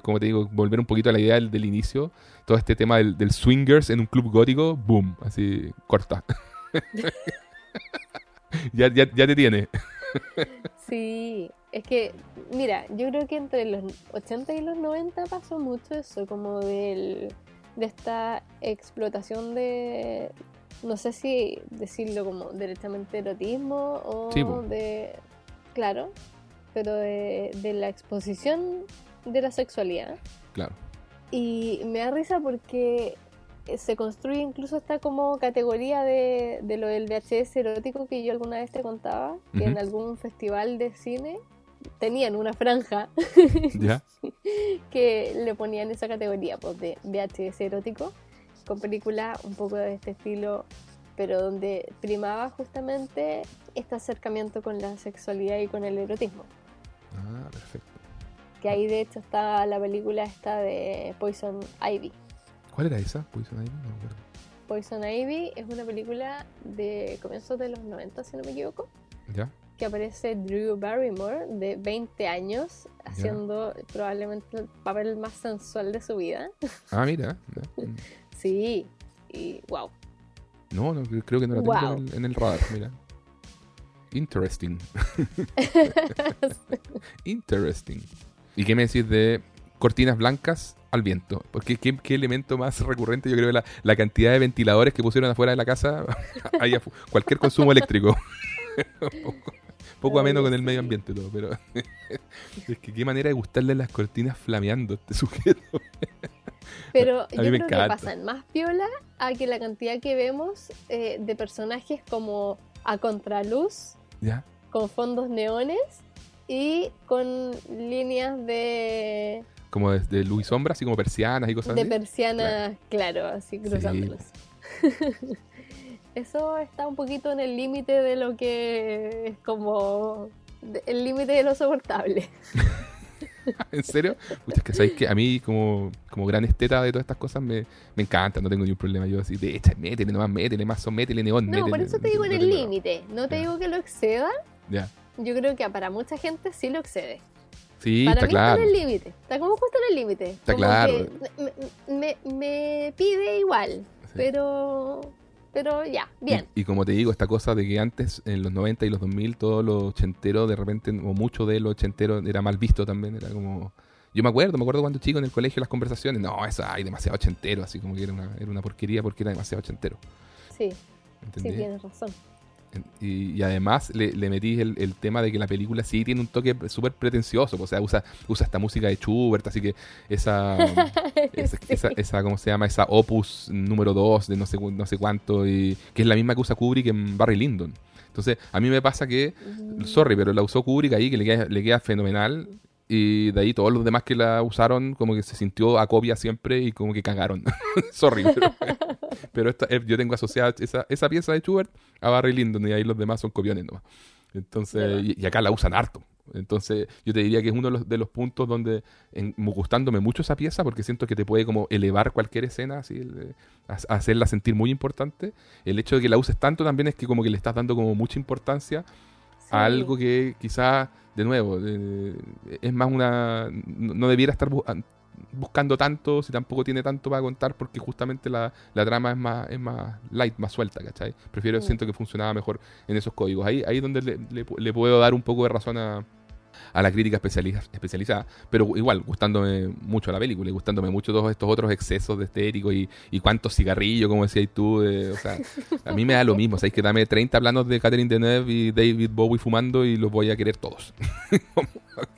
Como te digo, volver un poquito a la idea del, inicio, todo este tema del, del, swingers en un club gótico, boom, así, corta. ya, ya, ya te tiene. sí, es que, mira, yo creo que entre los 80 y los 90 pasó mucho eso, como del, de esta explotación de, no sé si decirlo como directamente erotismo o de, claro, pero de, de la exposición de la sexualidad. Claro. Y me da risa porque se construye incluso esta como categoría de, de, lo del VHS erótico que yo alguna vez te contaba, que en algún festival de cine tenían una franja que le ponían esa categoría pues, de VHS erótico, con películas un poco de este estilo, pero donde primaba justamente este acercamiento con la sexualidad y con el erotismo. Ah, perfecto. Que ahí de hecho está la película esta de Poison Ivy. ¿Cuál era esa? Poison Ivy, no me acuerdo. Poison Ivy es una película de comienzos de los 90, si no me equivoco, ¿Ya? que aparece Drew Barrymore de 20 años haciendo probablemente el papel más sensual de su vida. Ah, mira. Sí, y wow. No, no, cre- creo que no la tengo Wow. en, el, en el radar, mira. Interesting. Interesting. ¿Y qué me decís de cortinas blancas al viento? Porque qué, qué elemento más recurrente, yo creo que la, la cantidad de ventiladores que pusieron afuera de la casa, cualquier consumo eléctrico. poco, poco ameno con el medio ambiente todo, pero es que qué manera de gustarle las cortinas flameando a este sujeto. Pero yo mí me creo que encanta. pasan más piola a que la cantidad que vemos eh, de personajes como a contraluz, ¿Ya? con fondos neones y con líneas de, Como desde luz y sombra, así como persianas y cosas de así. persianas, claro, así cruzándolos. Eso está un poquito en el límite de lo que es como de- el límite de lo soportable. ¿En serio? Pucha, es que sabéis que a mí, como, como gran esteta de todas estas cosas, me, me encanta, no tengo ningún problema. Yo así, de hecha, métele nomás, métele mazo, métele neón, No, métele. por eso te digo en el límite. No te digo que lo exceda. Ya. Yo creo que para mucha gente sí lo excede. Sí, Para está mí claro. está en el límite. Está como justo en el límite. Está Como claro. que Me, me- me pide igual. Sí. Pero. Pero ya, bien. Y, y como te digo, esta cosa de que antes, en los 90 y los 2000, todo lo ochentero, de repente, o mucho de lo ochentero, era mal visto también. Era como. Yo me acuerdo, me acuerdo cuando chico en el colegio las conversaciones. No, eso hay demasiado ochentero, así como que era una, era una porquería porque era demasiado ochentero. Sí, sí, tienes razón. Y, y además le, le metí el, el tema de que la película sí tiene un toque súper pretencioso. O sea, usa, usa esta música de Schubert, así que esa, esa, Sí. esa, esa, ¿cómo se llama? Esa opus número 2 de no sé, cu- no sé cuánto, y que es la misma que usa Kubrick en Barry Lyndon. Entonces, a mí me pasa que, Mm. sorry, pero la usó Kubrick ahí, que le queda, le queda fenomenal. Y de ahí todos los demás que la usaron, como que se sintió a copia siempre y como que cagaron. sorry, pero, pero esta- eh, yo tengo asociada esa, esa pieza de Schubert a Barry Lyndon y ahí los demás son copiones nomás. Entonces, y, y acá la usan harto. Entonces, yo te diría que es uno de los, de los puntos donde, en, gustándome mucho esa pieza, porque siento que te puede como elevar cualquier escena, así, el- hacerla sentir muy importante. El hecho de que la uses tanto también es que como que le estás dando como mucha importancia Sí. a algo que quizá, de nuevo, eh, es más una... No no debiera estar buscando tanto, si tampoco tiene tanto para contar, porque justamente la, la trama es más, es más light, más suelta, ¿cachai? Prefiero, Mm. siento que funcionaba mejor en esos códigos. Ahí ahí es donde le, le le puedo dar un poco de razón a, a la crítica especializa- especializada, pero igual, gustándome mucho la película y gustándome mucho todos estos otros excesos de estético y, y cuántos cigarrillos, como decías tú, o sea, a mí me da lo mismo, sabéis que dame 30 planos de Catherine Deneuve y David Bowie fumando y los voy a querer todos.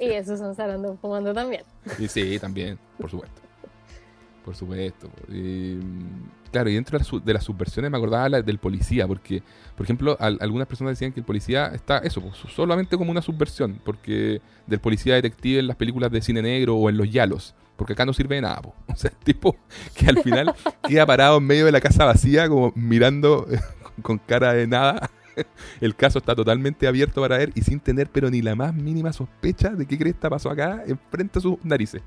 Y eso son Sarandon fumando también. Y sí, también, por supuesto. Por supuesto. Y, claro, y dentro de, las subversiones me acordaba la del policía, porque, por ejemplo, al- algunas personas decían que el policía está, eso, pues, solamente como una subversión, porque del policía detective en las películas de cine negro o en los yalos, porque acá no sirve de nada, po. o sea, el tipo que al final queda parado en medio de la casa vacía, como mirando con cara de nada. El caso está totalmente abierto para ver y sin tener pero ni la más mínima sospecha de qué cresta pasó acá enfrente a sus narices.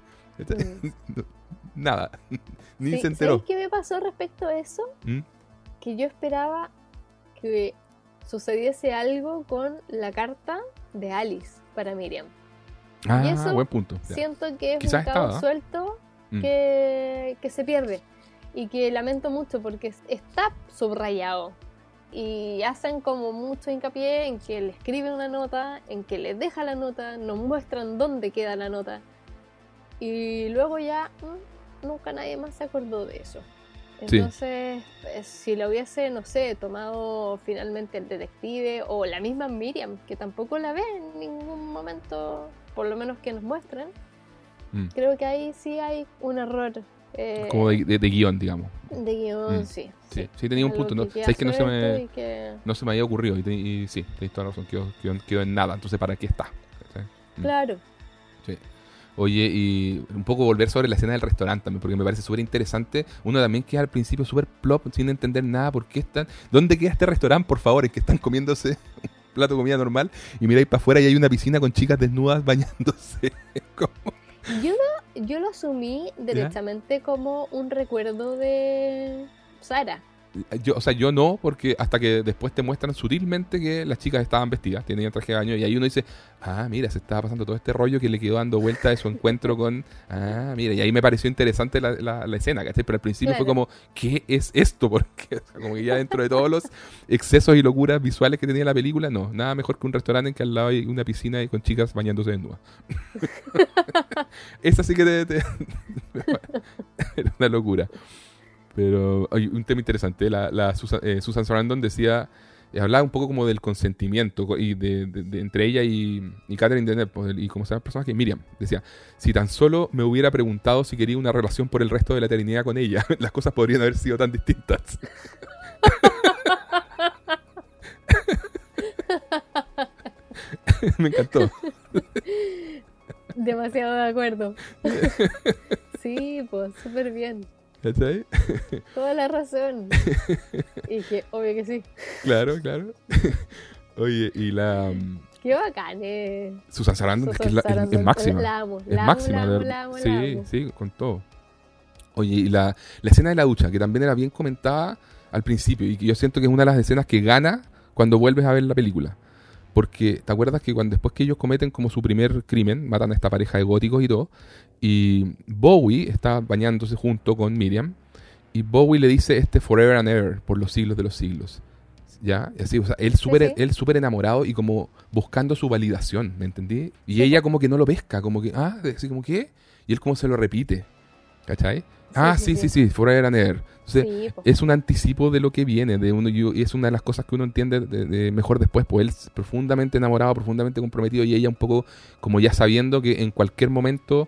Nada. Ni Mm. Sí, se enteró. ¿Sabes qué me pasó respecto a eso? ¿Mm? Que yo esperaba que sucediese algo con la carta de Alice para Miriam. Ah, eso buen punto. ya. Siento que es Quizás un cabo estaba. suelto Mm. que, que se pierde y que lamento mucho porque es- está subrayado y hacen como mucho hincapié en que le escriben una nota, en que le deja la nota, nos muestran dónde queda la nota y luego ya mm, nunca nadie más se acordó de eso. Entonces, eh, si lo hubiese, no sé, tomado finalmente el detective o la misma Miriam, que tampoco la ve en ningún momento, por lo menos que nos muestren, Mm. creo que ahí sí hay un error eh, Como de, de- de guion, digamos. de guion, Mm. sí. Sí, sí tenía un Algo punto. ¿no? Sabes que no se me, que- no se me había ocurrido. Y, te- y sí, tenéis toda la razón. Quedó, quedó- quedó en nada. Entonces, ¿para qué está? Mm. Claro. Sí. Oye, y un poco volver sobre la escena del restaurante también, porque me parece súper interesante. Uno también queda al principio súper plop, sin entender nada, por qué están... ¿Dónde queda este restaurante, por favor? Es que están comiéndose un plato de comida normal y miráis para afuera y hay una piscina con chicas desnudas bañándose. Como- Yo lo, yo lo asumí derechamente como un recuerdo de Sara. Yo, o sea, yo no, porque hasta que después te muestran sutilmente que las chicas estaban vestidas, tenían traje de baño, y ahí uno dice, ah, mira, se estaba pasando todo este rollo que le quedó dando vuelta de su encuentro con, ah, mira, y ahí me pareció interesante la, la- la escena, ¿cachai? Pero al principio fue como, ¿qué es esto? Porque, o sea, como que ya dentro de todos los excesos y locuras visuales que tenía la película, no, nada mejor que un restaurante en que al lado hay una piscina y con chicas bañándose desnudas. Esa sí que te, te- era una locura. Pero hay un tema interesante. La, Susan, eh, Susan Sarandon decía, eh, hablaba un poco como del consentimiento co- y de- entre ella y, y Catherine Deneuve, pues, y como se llama el personaje, Miriam. Decía, si tan solo me hubiera preguntado si quería una relación por el resto de la eternidad con ella, las cosas podrían haber sido tan distintas. me encantó. Demasiado de acuerdo. sí, pues súper bien. ¿Cachai? Toda la razón. Y que, obvio que sí. Claro, claro. Oye, y la mm, Qué bacán, eh. Susan Sarandon es, que es, Susan la- es- es Sarandon. máxima. La amo, Es la amo, máxima, la amo, la Sí, sí, con todo. Oye, y la, la escena de la ducha, que también era bien comentada al principio, y que yo siento que es una de las escenas que gana cuando vuelves a ver la película. Porque, ¿te acuerdas que cuando después que ellos cometen como su primer crimen, matan a esta pareja de góticos y todo, y Bowie está bañándose junto con Miriam, y Bowie le dice este forever and ever, por los siglos de los siglos. ¿Ya? Y así, o sea, él súper sí. él súper enamorado y como buscando su validación, ¿me entendí? Y ella como que no lo pesca, como que, ah, así como que, y él como se lo repite, ¿cachai? ah, sí, sí, sí, forever and ever. Entonces, Sí, es un anticipo de lo que viene, de uno y es una de las cosas que uno entiende de- de mejor después, pues él es profundamente enamorado, profundamente comprometido y ella un poco como ya sabiendo que en cualquier momento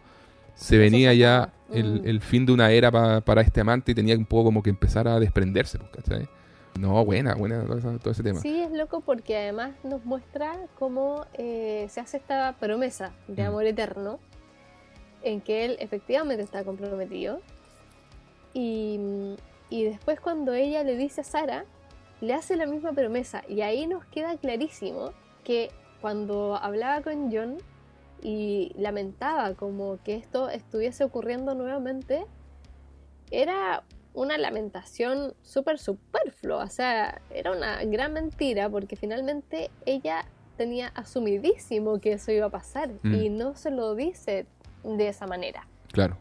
se venía ya el, Mm. el fin de una era pa- para este amante y tenía un poco como que empezar a desprenderse, pues, ¿cachai? No, buena, buena todo ese tema. Sí, es loco porque además nos muestra cómo eh, se hace esta promesa de Mm. amor eterno en que él efectivamente está comprometido. Y, y después cuando ella le dice a Sara, le hace la misma promesa. Y ahí nos queda clarísimo que cuando hablaba con John y lamentaba como que esto estuviese ocurriendo nuevamente, era una lamentación súper superflua, o sea, era una gran mentira porque finalmente ella tenía asumidísimo que eso iba a pasar Mm. y no se lo dice de esa manera. Claro.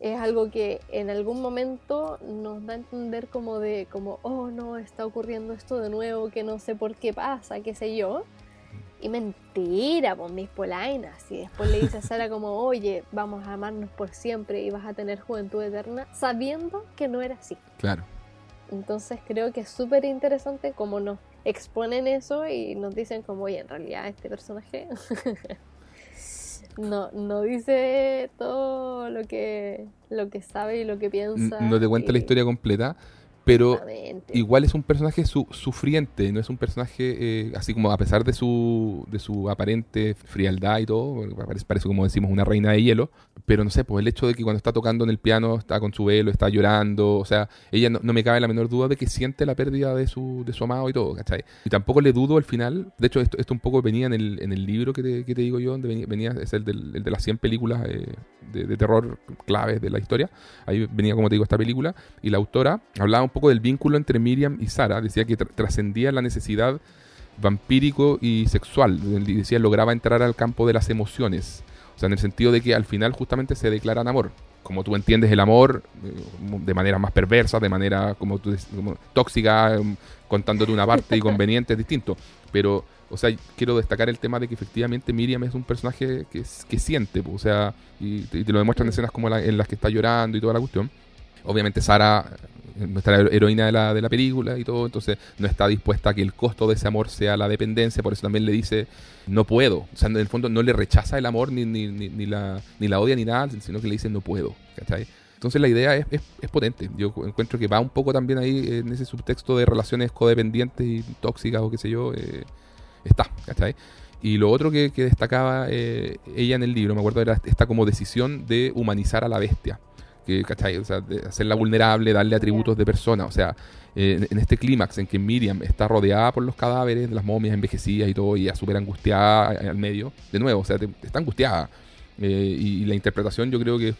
Es algo que en algún momento nos da a entender como de, como, oh no, está ocurriendo esto de nuevo, que no sé por qué pasa, qué sé yo. Y mentira, pues mis polainas. Y después le dice a Sara como, oye, vamos a amarnos por siempre y vas a tener juventud eterna, sabiendo que no era así. Claro. Entonces creo que es súper interesante cómo nos exponen eso y nos dicen como, oye, en realidad este personaje no, no dice todo lo que, lo que sabe y lo que piensa. No te cuenta la y- historia completa, pero igual es un personaje su- sufriente, no es un personaje eh, así como a pesar de su, de su aparente frialdad y todo, parece, parece como decimos una reina de hielo, pero no sé, pues el hecho de que cuando está tocando en el piano está con su velo, está llorando, o sea, ella no, no me cabe la menor duda de que siente la pérdida de su, de su amado y todo, ¿cachai? Y tampoco le dudo al final, de hecho esto, esto un poco venía en el, en el libro que te, que te digo yo, donde venía, venía- es el, del- el de las 100 películas eh, de, de terror claves de la historia, ahí venía como te digo esta película, y la autora hablaba un poco del vínculo entre Miriam y Sara, decía que tr- trascendía la necesidad vampírico y sexual, decía lograba entrar al campo de las emociones, o sea, en el sentido de que al final justamente se declaran amor. Como tú entiendes el amor eh, de manera más perversa, de manera como, tú, como tóxica, em, contándote una parte y conveniente es distinto. Pero, o sea, quiero destacar el tema de que efectivamente Miriam es un personaje que, que siente, o sea, y, te- y te lo demuestran en escenas como la- en las que está llorando y toda la cuestión. Obviamente Sara, nuestra hero- heroína de la, de la película y todo, entonces no está dispuesta a que el costo de ese amor sea la dependencia, por eso también le dice, no puedo. O sea, en el fondo no le rechaza el amor, ni, ni, ni, la, ni la odia, ni nada, sino que le dice, no puedo. ¿cachai? Entonces la idea es, es, potente. Yo encuentro que va un poco también ahí en ese subtexto de relaciones codependientes y tóxicas o qué sé yo. eh, está, ¿cachai? Y lo otro que, que destacaba eh, ella en el libro, me acuerdo, era esta como decisión de humanizar a la bestia. Que, ¿cachai? O sea, de hacerla vulnerable, darle atributos de persona. O sea, eh, en este clímax en que Miriam está rodeada por los cadáveres de las momias envejecidas y todo, y ya súper angustiada al medio, de nuevo, o sea, está angustiada. Eh, y, la interpretación yo creo que es,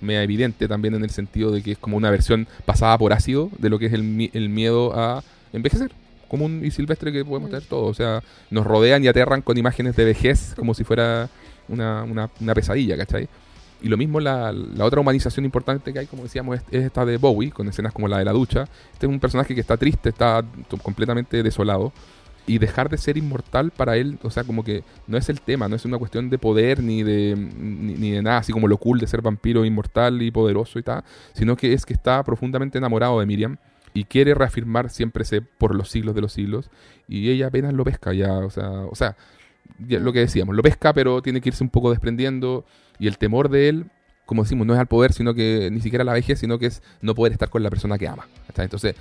media evidente también en el sentido de que es como una versión pasada por ácido de lo que es el, el miedo a envejecer común y silvestre que podemos mm. tener todos. O sea, nos rodean y aterran con imágenes de vejez como si fuera una, una, pesadilla, ¿cachai? Y lo mismo la, otra humanización importante que hay, como decíamos, es, esta de Bowie, con escenas como la de la ducha. Este es un personaje que está triste, está completamente desolado. Y dejar de ser inmortal para él, o sea, como que no es el tema, no es una cuestión de poder ni de, ni de nada, así como lo cool de ser vampiro inmortal y poderoso y tal, sino que es que está profundamente enamorado de Miriam y quiere reafirmar siempre ese por los siglos de los siglos y ella apenas lo pesca ya, o sea, o sea, lo que decíamos, lo pesca pero tiene que irse un poco desprendiendo y el temor de él, como decimos, no es al poder, sino que ni siquiera la vejez, sino que es no poder estar con la persona que ama. Entonces,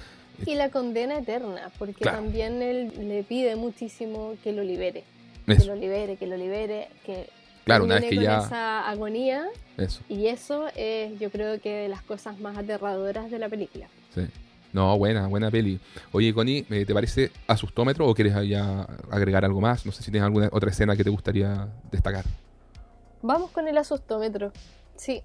y la condena eterna, porque también él le pide muchísimo que lo libere. Que lo libere, que lo libere, que Claro, una vez que con ya. esa agonía. Eso. Y eso es, yo creo que de las cosas más aterradoras de la película. Sí. No, buena, buena peli. Oye, Connie, eh, ¿te parece asustómetro o quieres ya agregar algo más? No sé si tienes alguna otra escena que te gustaría destacar. Vamos con el asustómetro. Sí.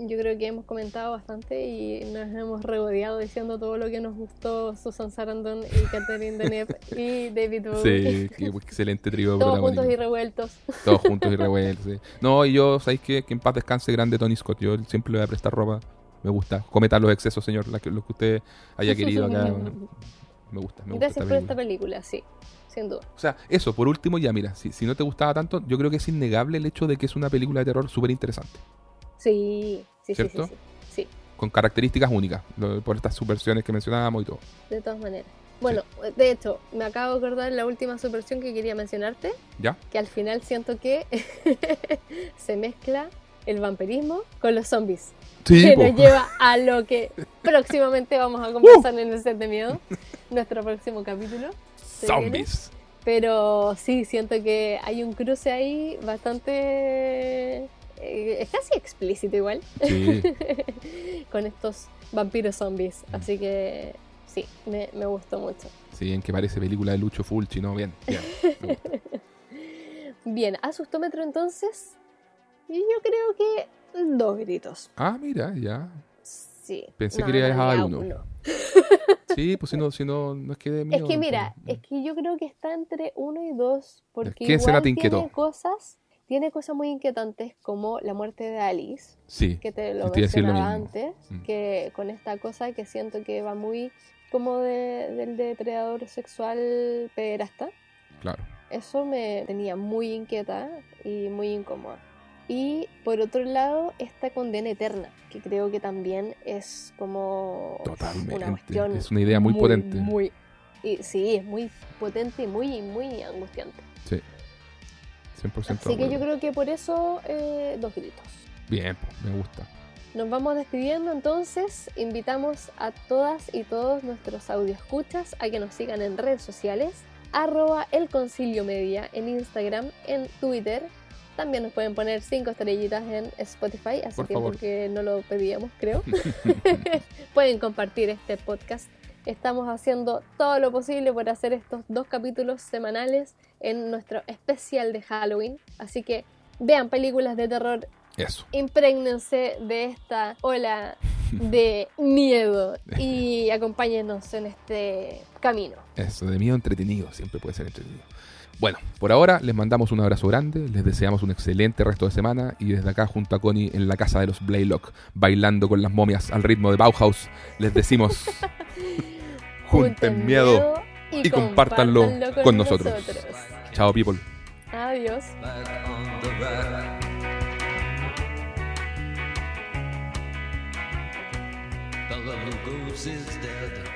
Yo creo que hemos comentado bastante y nos hemos regodeado diciendo todo lo que nos gustó Susan Sarandon y Catherine Deneuve y David Bowie. Sí, qué excelente trío. Todos juntos y revueltos. Todos juntos y revueltos, sí. No, y yo, ¿sabéis qué? Que en paz descanse grande Tony Scott. Yo siempre le voy a prestar ropa me gusta. Cometa los excesos, señor, lo que, usted haya querido acá. me gusta. Me Gracias por esta película, sí, sin duda. O sea, eso, por último, ya mira, si, si no te gustaba tanto, yo creo que es innegable el hecho de que es una película de terror súper interesante. Sí, sí, ¿Cierto? sí, sí, Con características únicas, por estas subversiones que mencionábamos y todo. De todas maneras. Bueno, de hecho, me acabo de acordar la última subversión que quería mencionarte. ¿Ya? Que al final siento que se mezcla el vampirismo con los zombies que nos lleva a lo que próximamente vamos a conversar uh. en el set de miedo, nuestro próximo capítulo. Zombies. Pero sí, siento que hay un cruce ahí bastante... Eh, es casi explícito igual. Sí. Con estos vampiros zombies. Mm. Así que sí, me, me, gustó mucho. Sí, en que parece película de Lucho Fulci, ¿no? Bien, bien. bien, asustómetro entonces. Y yo creo que Dos gritos. Ah, mira, ya. Sí. Pensé que quería dejar uno. sí, pues si no, si no, no es que de Es que mira, es que yo creo que está entre uno y dos, porque ¿Qué igual te tiene cosas, tiene cosas muy inquietantes como la muerte de Alice, sí, que te lo mencionaba antes, mm. que con esta cosa que siento que va muy como de, del depredador sexual pederasta. Claro. Eso me tenía muy inquieta y muy incómoda. Y por otro lado, esta condena eterna, que creo que también es como una cuestión. Es una idea muy, potente. Muy, y, sí, es muy potente y muy, muy angustiante. Sí. 100% Así que yo creo que por eso, eh, dos gritos. Bien, me gusta. Nos vamos despidiendo entonces. Invitamos a todas y todos nuestros escuchas a que nos sigan en redes sociales. Arroba el concilio media en Instagram, en Twitter también nos pueden poner cinco estrellitas en Spotify, hace tiempo que no lo pedíamos, creo. pueden compartir este podcast. Estamos haciendo todo lo posible por hacer estos dos capítulos semanales en nuestro especial de Halloween. Así que vean películas de terror. Eso. Impregnense de esta ola de miedo y acompáñenos en este camino. Eso, de miedo entretenido, siempre puede ser entretenido. Bueno, por ahora les mandamos un abrazo grande, les deseamos un excelente resto de semana y desde acá junto a Connie en la casa de los Blaylock, bailando con las momias al ritmo de Bauhaus, les decimos junten miedo y, compártanlo, con, nosotros. Chao people. Adiós. The